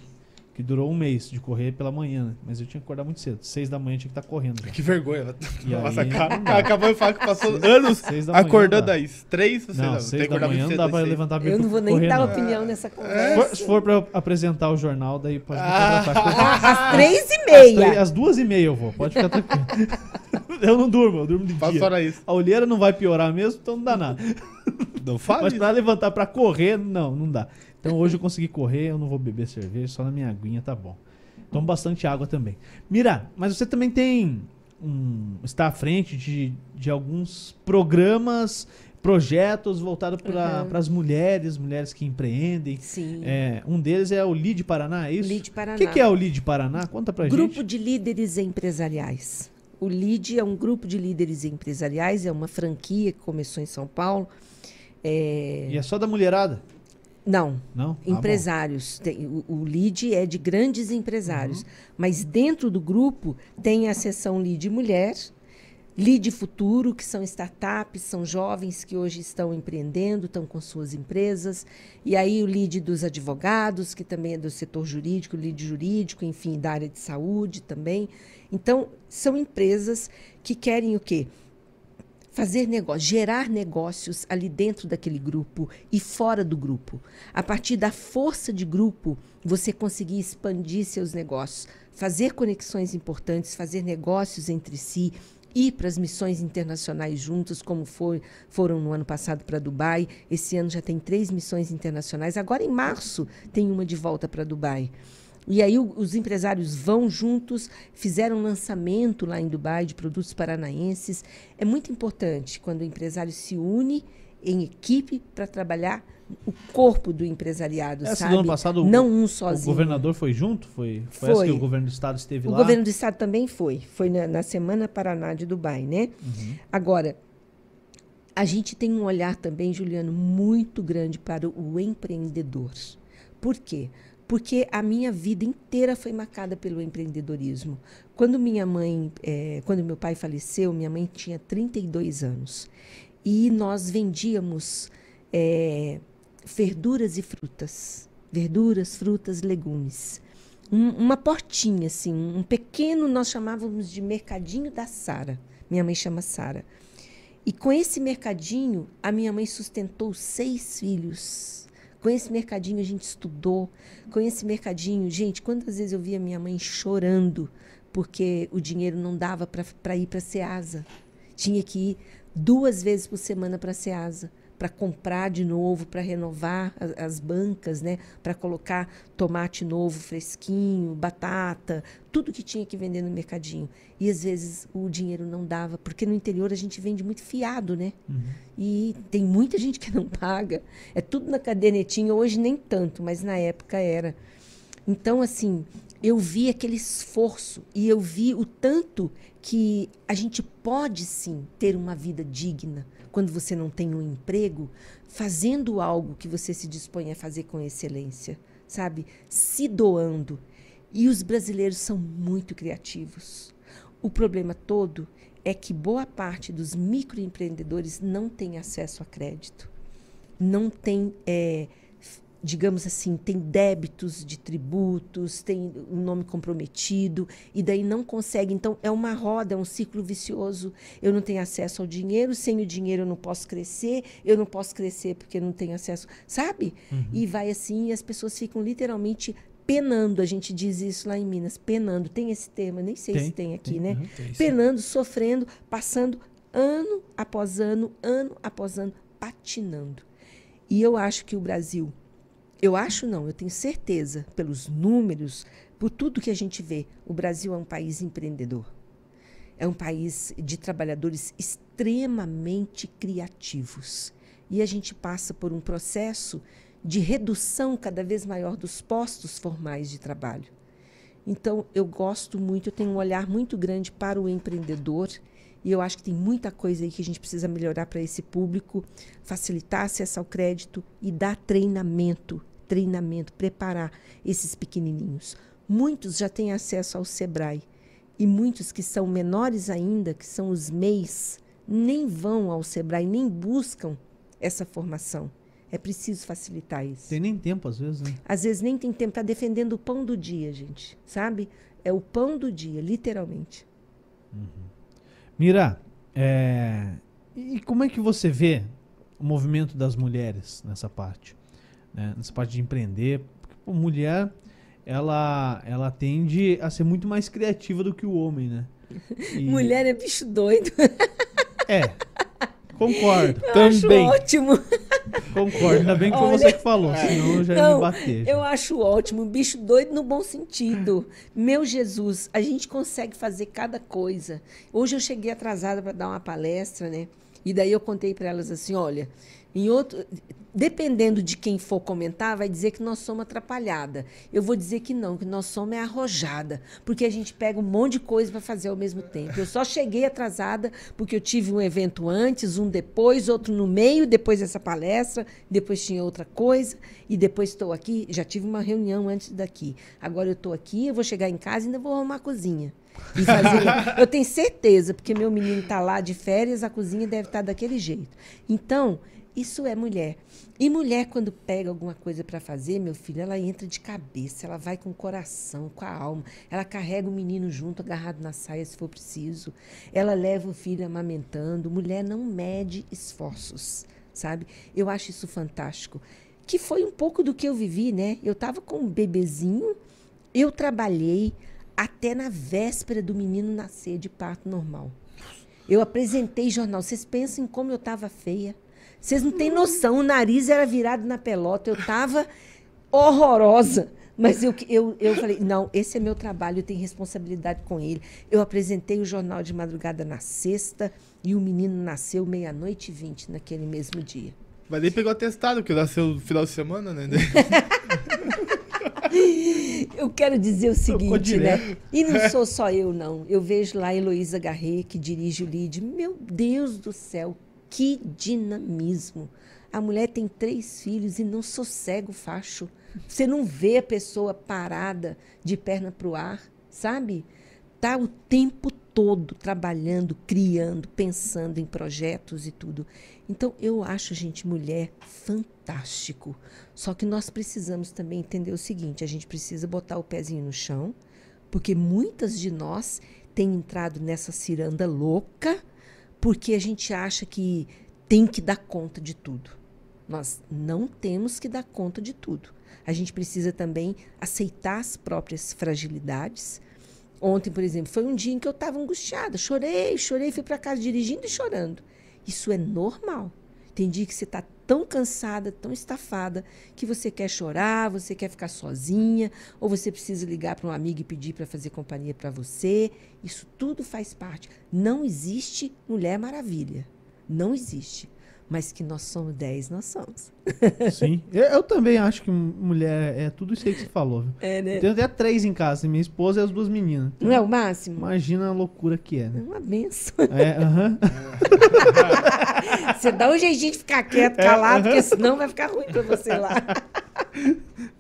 que durou um mês, de correr pela manhã, né? Mas eu tinha que acordar muito cedo. Seis da manhã eu tinha que estar correndo já. Que vergonha. E Nossa, aí- cara, acabou de falar que passou anos Seis da manhã acordando às três, você Não, não. seis tem que da manhã não dá pra às seis. levantar bem Eu não vou nem correr, dar não. opinião nessa Se conversa. for- Se for pra apresentar o jornal, daí pode me Ah. contratar. Às três e Às três- meia. Às duas e meia eu vou, pode ficar tranquilo. eu não durmo, eu durmo de Faça dia. fora isso. A olheira não vai piorar mesmo, então não dá nada. Não fala Mas isso. pra levantar pra correr, não, não dá. Então hoje eu consegui correr, eu não vou beber cerveja, só na minha aguinha tá bom. Tomo bastante água também. Mira, mas você também tem um, está à frente de, de alguns programas, projetos voltados para Uhum. as mulheres, mulheres que empreendem. Sim. É, um deles é o Lead Paraná, é isso? Lead Paraná. O que, que é o Lead Paraná? Conta pra Grupo gente. de líderes empresariais. O LID é um grupo de líderes empresariais, é uma franquia que começou em São Paulo. É, E é só da mulherada? Não, Não? Ah, empresários. Tem- o, o LID é de grandes empresários. Uhum. Mas dentro do grupo tem a seção LID Mulher, LID Futuro, que são startups, são jovens que hoje estão empreendendo, estão com suas empresas. E aí o LID dos advogados, que também é do setor jurídico, LID jurídico, enfim, da área de saúde também. Então, são empresas que querem o quê? fazer negócio, gerar negócios ali dentro daquele grupo e fora do grupo. A partir da força de grupo, você conseguir expandir seus negócios, fazer conexões importantes, fazer negócios entre si, ir para as missões internacionais juntos, como foi, foram no ano passado para Dubai. Esse ano já tem três missões internacionais. Agora, em março, tem uma de volta para Dubai. E aí o- os empresários vão juntos, fizeram um lançamento lá em Dubai de produtos paranaenses. É muito importante quando o empresário se une em equipe para trabalhar o corpo do empresariado, Essa sabe? do ano passado, o- Não um O sozinho. governador foi junto? Foi, foi, essa Foi. que o governo do estado esteve O lá? governo do estado também foi. Foi na, na Semana Paraná de Dubai, né? Uhum. Agora, a gente tem um olhar também, Juliano, muito grande para o empreendedor. Por quê? Porque a minha vida inteira foi marcada pelo empreendedorismo. Quando minha mãe, eh, quando meu pai faleceu, minha mãe tinha 32 anos. E nós vendíamos eh, verduras e frutas. Verduras, frutas, legumes. Um- uma portinha, assim, um pequeno, nós chamávamos de mercadinho da Sara. Minha mãe chama Sara. E com esse mercadinho, a minha mãe sustentou seis filhos. Com esse mercadinho a gente estudou. Com esse mercadinho, gente, quantas vezes eu via minha mãe chorando porque o dinheiro não dava para ir para a Ceasa. Tinha que ir duas vezes por semana para a Ceasa para comprar de novo, para renovar as, as, bancas, né? Para colocar tomate novo, fresquinho, batata, tudo que tinha que vender no mercadinho. E às vezes o dinheiro não dava, porque no interior a gente vende muito fiado, né? Uhum. E tem muita gente que não paga. É tudo na cadernetinha, hoje nem tanto, mas na época era. Então, assim, eu vi aquele esforço e eu vi o tanto que a gente pode sim ter uma vida digna quando você não tem um emprego, fazendo algo que você se dispõe a fazer com excelência, sabe? Se doando. E os brasileiros são muito criativos. O problema todo é que boa parte dos microempreendedores não tem acesso a crédito, não tem é, digamos assim, tem débitos de tributos, tem um nome comprometido, e daí não consegue. Então, é uma roda, é um ciclo vicioso. Eu não tenho acesso ao dinheiro, sem o dinheiro eu não posso crescer, eu não posso crescer porque não tenho acesso, sabe? Uhum. E vai assim, e as pessoas ficam literalmente penando, a gente diz isso lá em Minas, penando. Tem esse termo, nem sei tem, se tem aqui, tem, né? Uhum, tem, penando, sofrendo, passando ano após ano, ano após ano, patinando. E eu acho que o Brasil eu acho não, eu tenho certeza, pelos números, por tudo que a gente vê, o Brasil é um país empreendedor. É um país de trabalhadores extremamente criativos. E a gente passa por um processo de redução cada vez maior dos postos formais de trabalho. Então, eu gosto muito, eu tenho um olhar muito grande para o empreendedor e eu acho que tem muita coisa aí que a gente precisa melhorar para esse público, facilitar acesso ao crédito e dar treinamento treinamento, preparar esses pequenininhos. Muitos já têm acesso ao Sebrae e muitos que são menores ainda, que são os MEIs, nem vão ao Sebrae, nem buscam essa formação. É preciso facilitar isso. Tem nem tempo, às vezes, né? Às vezes nem tem tempo. Está defendendo o pão do dia, gente. Sabe? É o pão do dia, literalmente. Uhum. Mira, é... e como é que você vê o movimento das mulheres nessa parte? Né, nessa parte de empreender. Porque, mulher, ela, ela tende a ser muito mais criativa do que o homem, né? E... Mulher é bicho doido. É, concordo. Eu também. Acho ótimo. Concordo, ainda bem que foi você que falou, senão eu já não, ia me bater. Eu acho ótimo, bicho doido no bom sentido. Meu Jesus, a gente consegue fazer cada coisa. Hoje eu cheguei atrasada para dar uma palestra, né? E daí eu contei para elas assim, olha, em outro, dependendo de quem for comentar, vai dizer que nós somos atrapalhada. Eu vou dizer que não, que nós somos é arrojada, porque a gente pega um monte de coisa para fazer ao mesmo tempo. Eu só cheguei atrasada porque eu tive um evento antes, um depois, outro no meio, depois dessa palestra, depois tinha outra coisa e depois estou aqui. Já tive uma reunião antes daqui. Agora eu estou aqui, eu vou chegar em casa e ainda vou arrumar a cozinha. E fazer. eu tenho certeza, porque meu menino está lá de férias, a cozinha deve estar tá daquele jeito. Então, isso é mulher. E mulher, quando pega alguma coisa para fazer, meu filho, ela entra de cabeça, ela vai com o coração, com a alma. Ela carrega o menino junto, agarrado na saia, se for preciso. Ela leva o filho amamentando. Mulher não mede esforços, sabe? Eu acho isso fantástico. Que foi um pouco do que eu vivi, né? Eu estava com um bebezinho, eu trabalhei até na véspera do menino nascer de parto normal. Eu apresentei jornal. Vocês pensam em como eu estava feia? Vocês não têm noção, o nariz era virado na pelota, eu estava horrorosa. Mas eu, eu, eu falei, não, esse é meu trabalho, eu tenho responsabilidade com ele. Eu apresentei o jornal de madrugada na sexta e o menino nasceu meia-noite e vinte naquele mesmo dia. Mas nem pegou atestado, porque nasceu no final de semana, né? eu quero dizer o seguinte, né? E não sou só eu, não. Eu vejo lá a Heloísa Garret, que dirige o LID. Meu Deus do céu, que dinamismo! A mulher tem três filhos e não sossega o facho. Você não vê a pessoa parada de perna para o ar, sabe? Tá o tempo todo trabalhando, criando, pensando em projetos e tudo. Então eu acho, gente, mulher fantástico. Só que nós precisamos também entender o seguinte: a gente precisa botar o pezinho no chão, porque muitas de nós têm entrado nessa ciranda louca porque a gente acha que tem que dar conta de tudo. Nós não temos que dar conta de tudo. A gente precisa também aceitar as próprias fragilidades. Ontem, por exemplo, foi um dia em que eu estava angustiada, chorei, chorei, fui para casa dirigindo e chorando. Isso é normal. Tem dia que você está tão cansada, tão estafada, que você quer chorar, você quer ficar sozinha, ou você precisa ligar para um amigo e pedir para fazer companhia para você. Isso tudo faz parte. Não existe Mulher Maravilha. Não existe. Mas que nós somos 10, nós somos. Sim. Eu, eu também acho que mulher é tudo isso aí que você falou. viu? É, né? Eu tenho até três em casa, minha esposa e as duas meninas. Não é o máximo? Imagina a loucura que é, É né? uma benção. É, aham. Você dá um jeitinho de ficar quieto, calado, porque senão vai ficar ruim para você lá.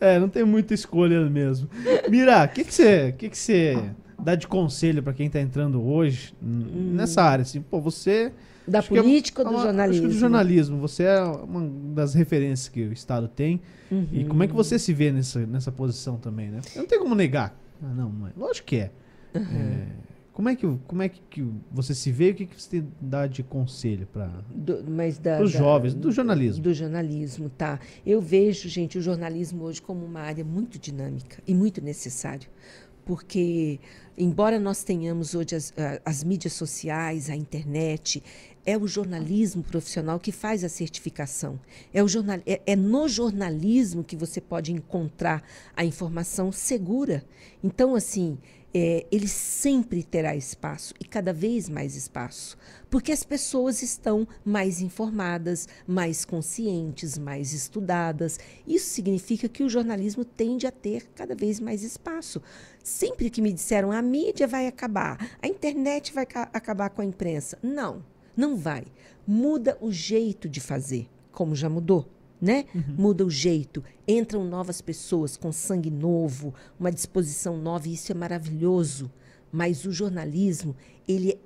É, não tem muita escolha mesmo. Mira, o que que você, que que você dá de conselho pra quem tá entrando hoje n- nessa área? Assim, pô, você Da Acho é- política ou é do uma- jornalismo? Acho que do jornalismo. Você é uma das referências que o Estado tem. E como é que você se vê nessa, nessa posição também, né? Não tem como negar. Ah, não, é. Lógico que é. É, Como é que, como é que que você se vê e o que, que você tem dá de conselho para Do- os jovens, do jornalismo? Do jornalismo, tá. Eu vejo, gente, o jornalismo hoje como uma área muito dinâmica e muito necessário. Porque, embora nós tenhamos hoje as, a- as mídias sociais, a internet, é o jornalismo profissional que faz a certificação. É, o jornal, é, é no jornalismo que você pode encontrar a informação segura. Então, assim, é, ele sempre terá espaço e cada vez mais espaço, porque as pessoas estão mais informadas, mais conscientes, mais estudadas. Isso significa que o jornalismo tende a ter cada vez mais espaço. Sempre que me disseram mídia vai acabar, a internet vai ca- acabar com a imprensa. Não, não vai. Muda o jeito de fazer, como já mudou. Né? Muda o jeito, entram novas pessoas com sangue novo, uma disposição nova, e isso é maravilhoso. Mas o jornalismo, ele é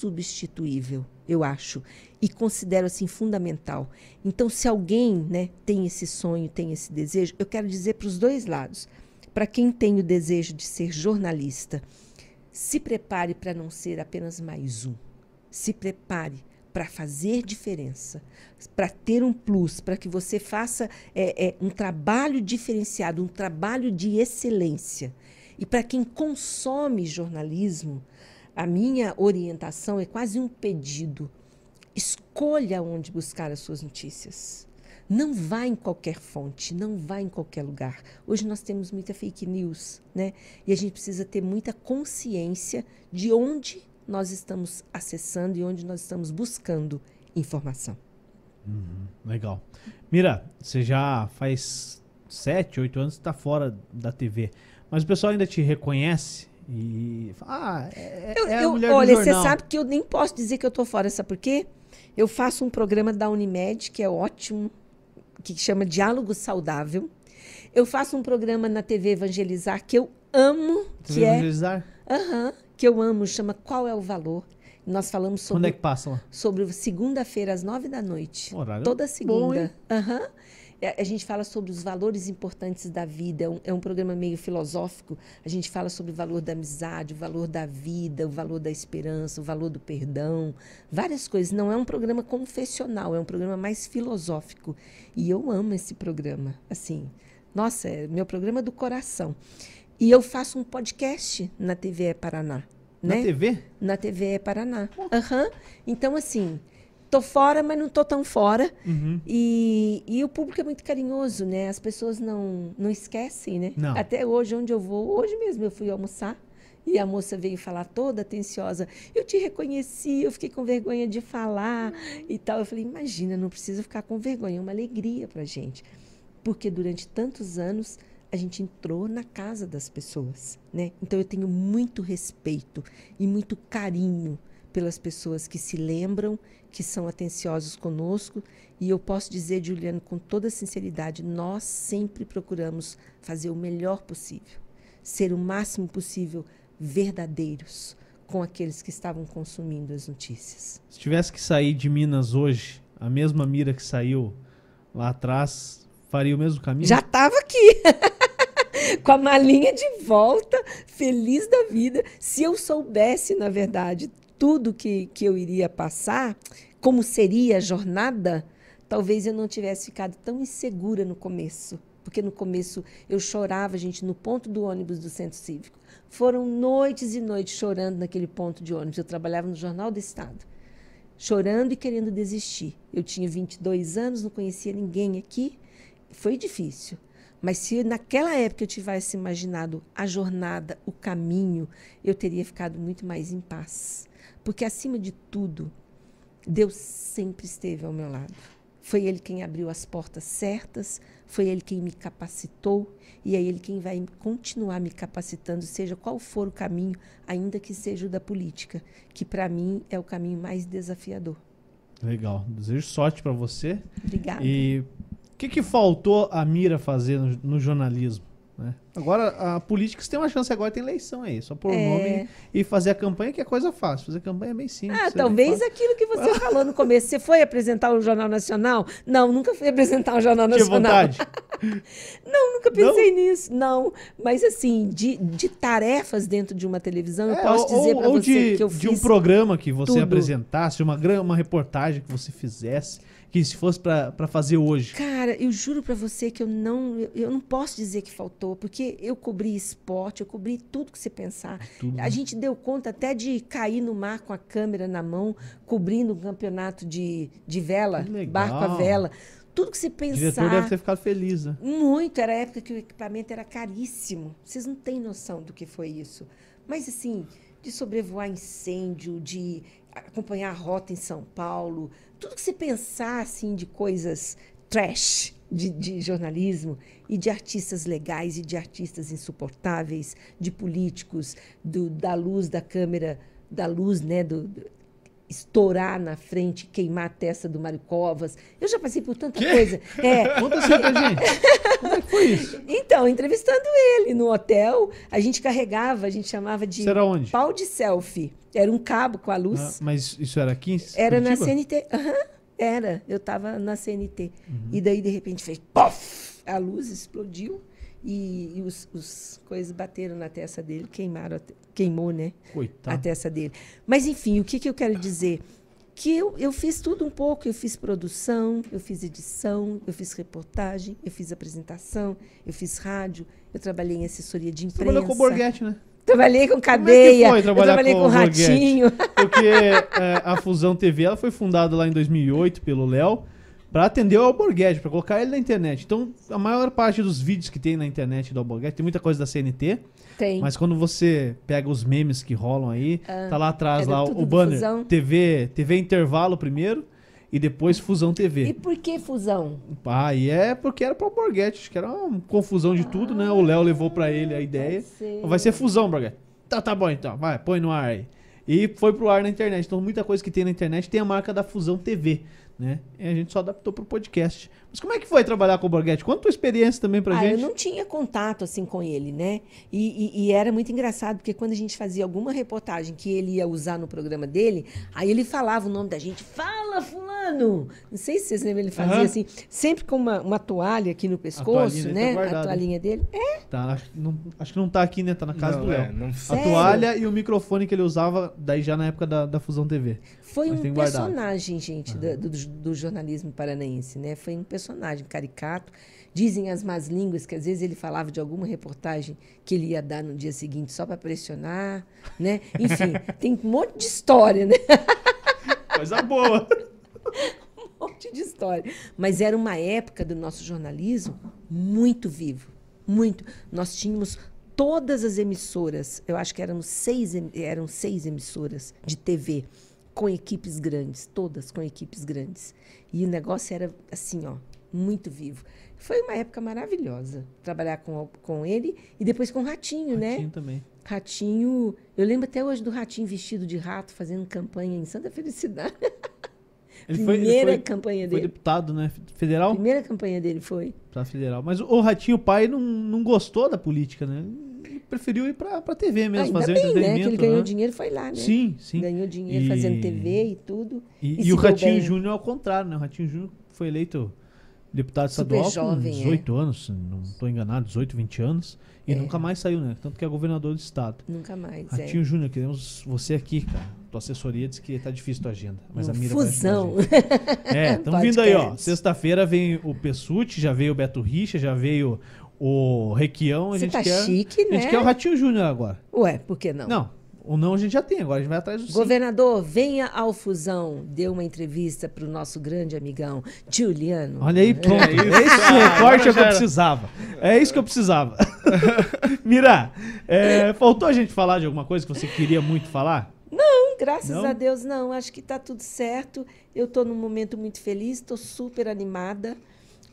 insubstituível, eu acho, e considero assim fundamental. Então, se alguém, né, tem esse sonho, tem esse desejo, eu quero dizer para os dois lados. Para quem tem o desejo de ser jornalista, se prepare para não ser apenas mais um. Se prepare para fazer diferença, para ter um plus, para que você faça é, é, um trabalho diferenciado, um trabalho de excelência. E para quem consome jornalismo, a minha orientação é quase um pedido. Escolha onde buscar as suas notícias. Não vá em qualquer fonte, não vá em qualquer lugar. Hoje nós temos muita fake news, né? E a gente precisa ter muita consciência de onde nós estamos acessando e onde nós estamos buscando informação. Legal. Mira, você já faz sete, oito anos que tá fora da TV. Mas o pessoal ainda te reconhece e fala, ah, é, Eu- é a eu- mulher olha, você sabe que eu nem posso dizer que eu estou fora, sabe por quê? Eu faço um programa da Unimed, que é ótimo, que chama Diálogo Saudável. Eu faço um programa na TV Evangelizar que eu amo, que vai é, evangelizar? Aham, que eu amo, chama Qual é o Valor? Nós falamos Quando sobre é que passa sobre segunda-feira às nove da noite. Horário Toda bom, segunda. hein? Aham. É, A gente fala sobre os valores importantes da vida. É um, é um programa meio filosófico. A gente fala sobre o valor da amizade, o valor da vida, o valor da esperança, o valor do perdão, várias coisas. Não é um programa confessional, é um programa mais filosófico. E eu amo esse programa. Assim, nossa, é meu programa do coração. E eu faço um podcast na TV Paraná. Na né? TV? Na TV Paraná. Aham. Então, assim, tô fora, mas não tô tão fora. Uhum. E, e o público é muito carinhoso, né? As pessoas não, não esquecem, né? Não. Até hoje, onde eu vou, hoje mesmo eu fui almoçar e a moça veio falar toda atenciosa. Eu te reconheci, eu fiquei com vergonha de falar e tal. Eu falei, imagina, não precisa ficar com vergonha, é uma alegria pra gente. Porque durante tantos anos a gente entrou na casa das pessoas, né? Então eu tenho muito respeito e muito carinho pelas pessoas que se lembram, que são atenciosos conosco, e eu posso dizer, Juliano, com toda sinceridade, nós sempre procuramos fazer o melhor possível, ser o máximo possível verdadeiros com aqueles que estavam consumindo as notícias. Se tivesse que sair de Minas hoje, a mesma mira que saiu lá atrás, faria o mesmo caminho? Já estava aqui. Com a malinha de volta, feliz da vida. Se eu soubesse, na verdade, tudo que, que eu iria passar, como seria a jornada, talvez eu não tivesse ficado tão insegura no começo. Porque no começo eu chorava, gente, no ponto do ônibus do centro cívico. Foram noites e noites chorando naquele ponto de ônibus. Eu trabalhava no Jornal do Estado. chorando e querendo desistir. Eu tinha 22 anos, não conhecia ninguém aqui, foi difícil. Mas se naquela época eu tivesse imaginado a jornada, o caminho, eu teria ficado muito mais em paz. Porque, acima de tudo, Deus sempre esteve ao meu lado. Foi Ele quem abriu as portas certas, foi Ele quem me capacitou e é Ele quem vai continuar me capacitando, seja qual for o caminho, ainda que seja o da política, que para mim é o caminho mais desafiador. Legal. Desejo sorte para você. Obrigada. E o que, que faltou a Mira fazer no, no jornalismo? Né? Agora, a política, você tem uma chance agora, tem eleição aí. Só pôr o É. nome e fazer a campanha, que é coisa fácil. Fazer campanha é bem simples. Ah, talvez aquilo que você falou no começo. Você foi apresentar o Jornal Nacional? Não, nunca fui apresentar o Jornal Tinha Nacional. vontade. Não, nunca pensei nisso. Não. Mas assim, de, de tarefas dentro de uma televisão, eu É, posso ou- dizer para ou você de, que eu de fiz. um programa que você tudo. apresentasse, uma, uma reportagem que você fizesse, que se fosse pra fazer hoje. Cara, eu juro pra você que eu não, eu, eu não posso dizer que faltou, porque eu cobri esporte, eu cobri tudo que você pensar. Tudo, A né? gente deu conta até de cair no mar com a câmera na mão, cobrindo um campeonato de, de vela, barco a vela. Tudo que você O diretor deve pensar. ter ficado feliz, né? Muito, era a época que o equipamento era caríssimo. Vocês não têm noção do que foi isso. Mas assim, de sobrevoar incêndio, de acompanhar a rota em São Paulo, tudo que você pensar assim de coisas trash de, de jornalismo e de artistas legais e de artistas insuportáveis, de políticos, do, da luz da câmera, da luz, né, do, estourar na frente, queimar a testa do Mário Covas. Eu já passei por tanta coisa. É, Conta isso pra gente. Como é que foi isso? então, entrevistando ele no hotel, a gente carregava, a gente chamava de era onde? pau de selfie. Era um cabo com a luz. Ah, mas isso era aqui em era na Curitiba? CNT. Aham, era. Eu estava na CNT. Uhum. E daí, de repente, fez pof! A luz explodiu e, e os, os coisas bateram na testa dele, queimaram, a te- queimou, né? a Coitado. testa dele. Mas, enfim, o que, que eu quero dizer? Que eu, eu fiz tudo um pouco. Eu fiz produção, eu fiz edição, eu fiz reportagem, eu fiz apresentação, eu fiz rádio, eu trabalhei em assessoria de Você imprensa. trabalhou com o Borghetti, né? Trabalhei com cadeia, foi eu trabalhar trabalhei com com, ratinho. Porque é, a Fusão TV ela foi fundada lá em 2008 pelo Léo para atender o Alborguete, para colocar ele na internet. Então, a maior parte dos vídeos que tem na internet do Alborguete, tem muita coisa da CNT, Tem. mas quando você pega os memes que rolam aí, tá lá atrás era lá o banner Fusão. TV, TV intervalo primeiro e depois Fusão E TV. por que fusão? Ah, e é porque era para o Alborguete, acho que era uma confusão de tudo, né? O Léo levou para ele a ideia. ser. Vai ser Fusão, Borghetti. Tá, tá bom então, vai, põe no ar aí. E foi pro ar na internet. Então, muita coisa que tem na internet tem a marca da Fusão TV, né? E a gente só adaptou pro podcast. Mas como é que foi trabalhar com o Borghetti? Conta a tua experiência também pra ah, gente. eu não tinha contato assim com ele, né? E, e- e era muito engraçado, porque quando a gente fazia alguma reportagem que ele ia usar no programa dele, aí ele falava o nome da gente. Fala, fulano! Não sei se vocês lembram, ele fazia Aham. assim, sempre com uma, uma toalha aqui no pescoço, toalhinha dele tá né? guardada. a toalhinha dele. É, Tá, acho, que não, acho que não tá aqui, né? Tá na casa Não, do Léo. é, não a Sério? toalha e o microfone que ele usava daí já na época da, da Fusão TV. Foi um personagem, gente, da- do, do jornalismo paranaense, né? Foi um personagem caricato. Dizem as más línguas que às vezes ele falava de alguma reportagem que ele ia dar no dia seguinte só para pressionar, né? Enfim, tem um monte de história, né? Coisa boa. Um monte de história. Mas era uma época do nosso jornalismo muito vivo, muito. Nós tínhamos todas as emissoras, eu acho que eram seis, eram seis emissoras de TV com equipes grandes, todas com equipes grandes. E o negócio era assim, ó, muito vivo. Foi uma época maravilhosa trabalhar com, com ele e depois com o Ratinho, né? Ratinho também. Ratinho, eu lembro até hoje do Ratinho vestido de rato fazendo campanha em Santa Felicidade. Ele foi, ele Primeira foi- campanha foi dele. deputado, né? Federal? Primeira campanha dele foi. Pra federal. Mas o Ratinho pai não, não gostou da política, né? Preferiu ir pra, pra TV mesmo, Ainda fazer bem, o né? Que entretenimento. ele ganhou né? dinheiro foi lá, né? Sim, sim. Ganhou dinheiro E- fazendo TV e tudo. E, E e o Ratinho. Júnior é o contrário, né? O Ratinho Júnior foi eleito deputado Super estadual jovem, com é. 18 anos, se não estou enganado, 18, 20 anos. E É. nunca mais saiu, né? Tanto que é governador do estado. Nunca mais. Ratinho Júnior, queremos você aqui, cara. Tua assessoria diz que tá difícil tua agenda. Mas No a mira Fusão. É, estamos vindo aí, ó. Sexta-feira vem o Pessuti, já veio o Beto Richa, já veio o Requião. A Você gente tá quer, chique, A gente né? quer o Ratinho Júnior agora. Ué, por que não? Não, O não a gente já tem, agora a gente vai atrás do sim. Governador, venha ao Fusão. Deu uma entrevista para o nosso grande amigão, Juliano. Olha aí, pronto. É isso. Esse Ah, recorte é o que já eu precisava. É isso que eu precisava. Mira, é, faltou a gente falar de alguma coisa que você queria muito falar? Graças Não? a Deus, não. Acho que está tudo certo. Eu estou num momento muito feliz, estou super animada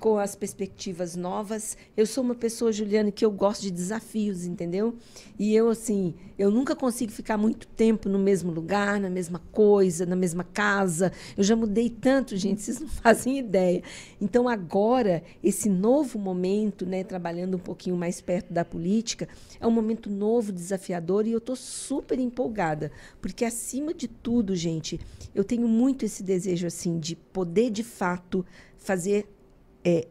com as perspectivas novas. Eu sou uma pessoa, Juliana, que eu gosto de desafios, entendeu? E eu, assim, eu nunca consigo ficar muito tempo no mesmo lugar, na mesma coisa, na mesma casa. Eu já mudei tanto, gente, vocês não fazem ideia. Então, agora, esse novo momento, né, trabalhando um pouquinho mais perto da política, é um momento novo, desafiador, e eu estou super empolgada. Porque, acima de tudo, gente, eu tenho muito esse desejo, assim, de poder, de fato, fazer é,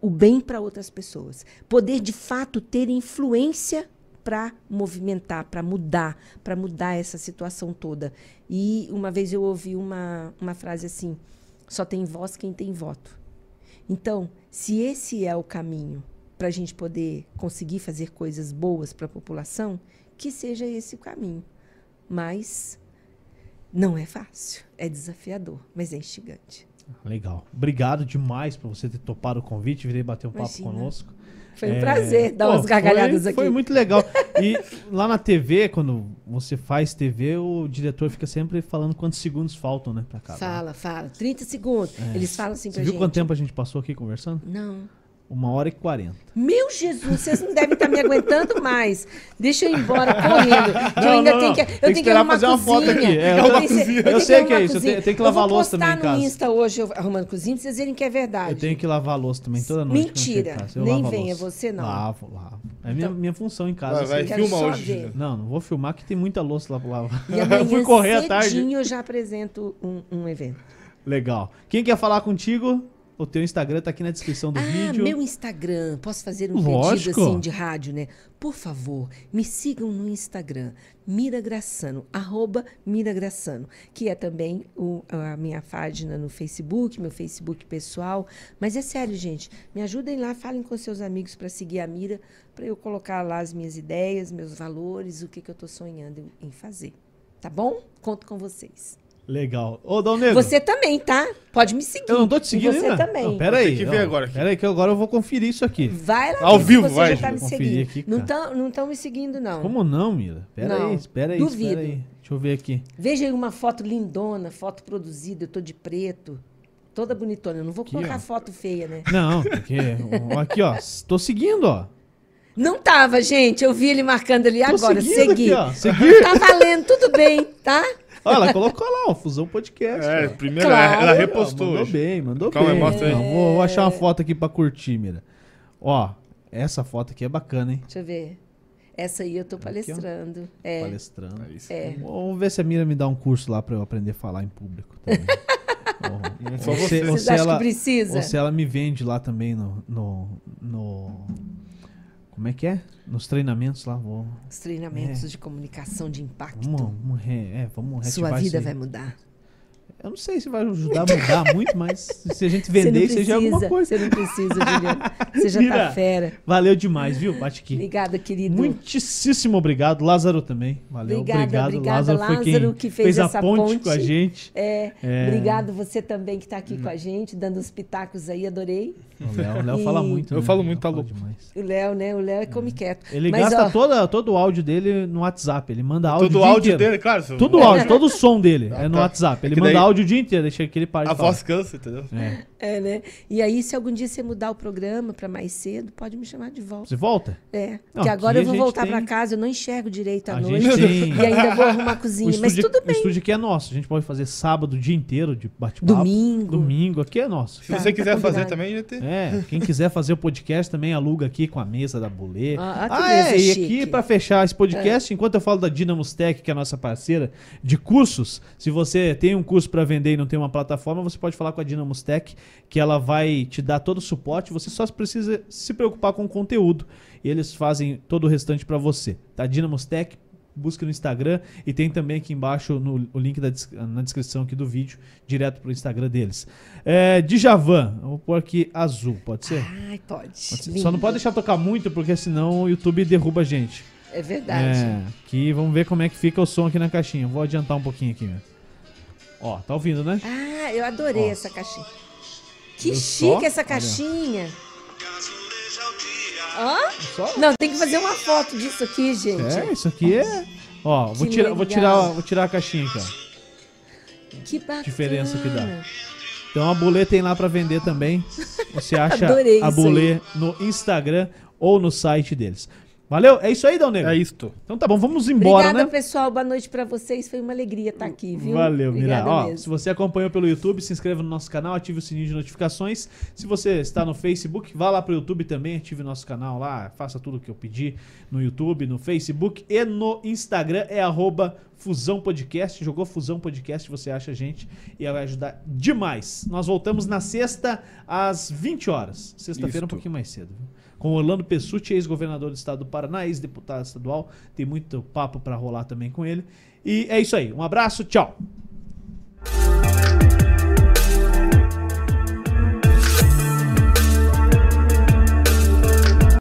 o bem para outras pessoas. Poder, de fato, ter influência para movimentar, para mudar, para mudar essa situação toda. E uma vez eu ouvi uma, uma frase assim: só tem voz quem tem voto. Então, se esse é o caminho para a gente poder conseguir fazer coisas boas para a população, que seja esse o caminho. Mas não é fácil, é desafiador, mas é instigante. Legal. Obrigado demais por você ter topado o convite, virei bater um papo Imagina. conosco. Foi um É, prazer dar pô, umas gargalhadas foi, aqui. Foi muito legal. E lá na TV, quando você faz TV, o diretor fica sempre falando quantos segundos faltam, né, pra acabar. Fala, fala. 30 segundos. Eles falam assim Você pra viu gente. quanto tempo a gente passou aqui conversando? Não. Uma hora e quarenta. Meu Jesus, vocês não devem estar me aguentando mais. Deixa eu ir embora correndo. Que eu Não, ainda não, tenho não. que. Eu Tem que tenho que esperar arrumar fazer uma foto cozinha. aqui. É, eu eu, tenho, eu tenho sei que é isso, eu cozinha. tenho- tenho que lavar a louça Eu também em vou postar no Insta hoje eu arrumando cozinha pra vocês verem que é verdade. Eu tenho que lavar a louça também toda noite. eu Mentira. Eu Nem venha louça. você, não. Lavo, lavo. É minha, Então- minha função em casa. Vai, vai, assim. Quero filma só hoje. Não, não vou filmar que tem muita louça lá pra lavar. E amanhã eu fui correr à tarde. eu já apresento um, um evento. Legal. Quem quer falar contigo? O teu Instagram tá aqui na descrição do ah, vídeo. meu Instagram. Posso fazer um Lógico. pedido assim de rádio, né? Por favor, me sigam no Instagram, Mira Graçano, arroba Mira Graçano, que é também o- a minha página no Facebook, meu Facebook pessoal. Mas é sério, gente, me ajudem lá, falem com seus amigos para seguir a Mira, para eu colocar lá as minhas ideias, meus valores, o que, que eu estou sonhando em fazer. Tá bom? Conto com vocês. Legal. Ô, Dom Negro. Você também, tá? Pode me seguir. Eu não tô te E seguindo Você ainda. também. Não, pera aí. Tem que ver agora aqui. Pera aí que agora eu vou conferir isso aqui. Vai lá Ao vivo, você vai, já tá me seguindo. aqui, não estão não tão me seguindo, não. Como não, Mira? Pera Não. aí, espera aí, Duvido. espera aí. Deixa eu ver aqui. Veja aí uma foto lindona, foto produzida, eu tô de preto. Toda bonitona. Eu não vou Aqui, colocar ó. foto feia, né? Não, porque... aqui, ó. Tô seguindo, ó. Não tava, gente. Eu vi ele marcando ali Tô agora. Segui. aqui, ó. Seguir. Tá valendo, tudo bem, tá? Olha, ela colocou lá, ó. Fusão Podcast. É, ó. primeiro Claro. ela Ó, repostou mandou hoje. bem, mandou Calma aí, bem. mostra aí. Não, vou, vou achar uma foto aqui pra curtir, Mira. Ó, essa foto aqui é bacana, hein? Deixa eu ver. Essa aí eu tô palestrando. É. Palestrando. É isso. É. Vamos ver se a Mira me dá um curso lá pra eu aprender a falar em público também. Ou- Não só ou se- você. ou Vocês se ela- que precisa? Ou se ela me vende lá também no, no, no- Como é que é? Nos treinamentos lá. Vou, Os treinamentos É. de comunicação de impacto. vamos, vamos, re, é, vamos Sua vida vai mudar. Eu não sei se vai ajudar a mudar muito, mas se a gente vender, você seja alguma precisa, coisa. Você não precisa, Juliano. Você já Mira. tá fera. Valeu demais, viu? Bate aqui. Obrigada, querido. Muitíssimo obrigado. Lázaro também. Valeu, Obrigada, obrigado. obrigada, Lázaro foi quem Lázaro, que fez a essa ponte, com a ponte. gente. É, É. Obrigado você também que está aqui com a gente, dando os pitacos aí, adorei. O Léo, o Léo E- fala muito. Eu né? falo O Léo muito, tá louco. demais. O Léo, né? O Léo é come quieto. Ele Mas, gasta ó, toda, todo o áudio dele no WhatsApp. Ele manda áudio Todo o áudio inteiro. dele, claro. Todo o áudio, todo o som dele é no tá. WhatsApp. Ele Que manda daí- áudio o dia inteiro, deixa que ele pare A de falar. voz cansa, entendeu? É. É, né? E aí, se algum dia você mudar o programa para mais cedo, pode me chamar de volta. Você volta? É, Não, porque agora eu vou voltar tem- para casa, eu não enxergo direito à A noite. gente tem- E ainda vou arrumar a O cozinha. Mas estúdio, tudo o bem. estúdio aqui é nosso. A gente pode fazer sábado o dia inteiro de bate-papo. Domingo. Domingo, aqui é nosso. Se Tá, você tá quiser fazer combinado. também, já tem. É, quem quiser fazer o podcast também aluga aqui com a mesa da Bolê. Ah, que Ah, é, e aqui pra fechar esse podcast, enquanto eu falo da Dynamos Tech, que é a nossa parceira de cursos, se você tem um curso pra vender e não tem uma plataforma, você pode falar com a Dynamos Tech, que ela vai te dar todo o suporte, você só precisa se preocupar com o conteúdo e eles fazem todo o restante pra você. Tá? Dynamos Tech, busca no Instagram e tem também aqui embaixo no, o link da na descrição aqui do vídeo, direto pro Instagram deles. É, Djavan, vou pôr aqui azul, pode ser? Ai, pode. Pode ser. Só não pode deixar tocar muito, porque senão o YouTube derruba a gente. É verdade. É, que vamos ver como é que fica o som aqui na caixinha. Vou adiantar um pouquinho aqui, né? Ó, tá ouvindo, né? Ah, eu adorei Ó. essa caixinha. Que chique só? essa caixinha. Hã? Só? Não, tem que fazer uma foto disso aqui, gente. É, isso aqui é. Ó, vou tirar, vou tirar, vou tirar a caixinha aqui, ó. Que bacana. Diferença que dá. Então a Bulê tem lá pra vender também. Você acha a Bulê no Instagram ou no site deles. Valeu? É isso aí, Dal Negro? É isto. Então tá bom, vamos embora, Obrigada, né? pessoal. Boa noite pra vocês. Foi uma alegria estar aqui, viu? Valeu, Mira. Obrigada Ó, se você acompanhou pelo YouTube, se inscreva no nosso canal, ative o sininho de notificações. Se você está no Facebook, vá lá pro YouTube também, ative o nosso canal lá, faça tudo o que eu pedi no YouTube, no Facebook e no Instagram é arroba Fusão Podcast. Jogou Fusão Podcast, você acha a gente e vai ajudar demais. Nós voltamos na sexta às 20 horas. Sexta-feira um pouquinho mais cedo. viu? com Orlando Pessutti, ex-governador do estado do Paraná, ex-deputado estadual. Tem muito papo para rolar também com ele. E é isso aí. Um abraço, tchau.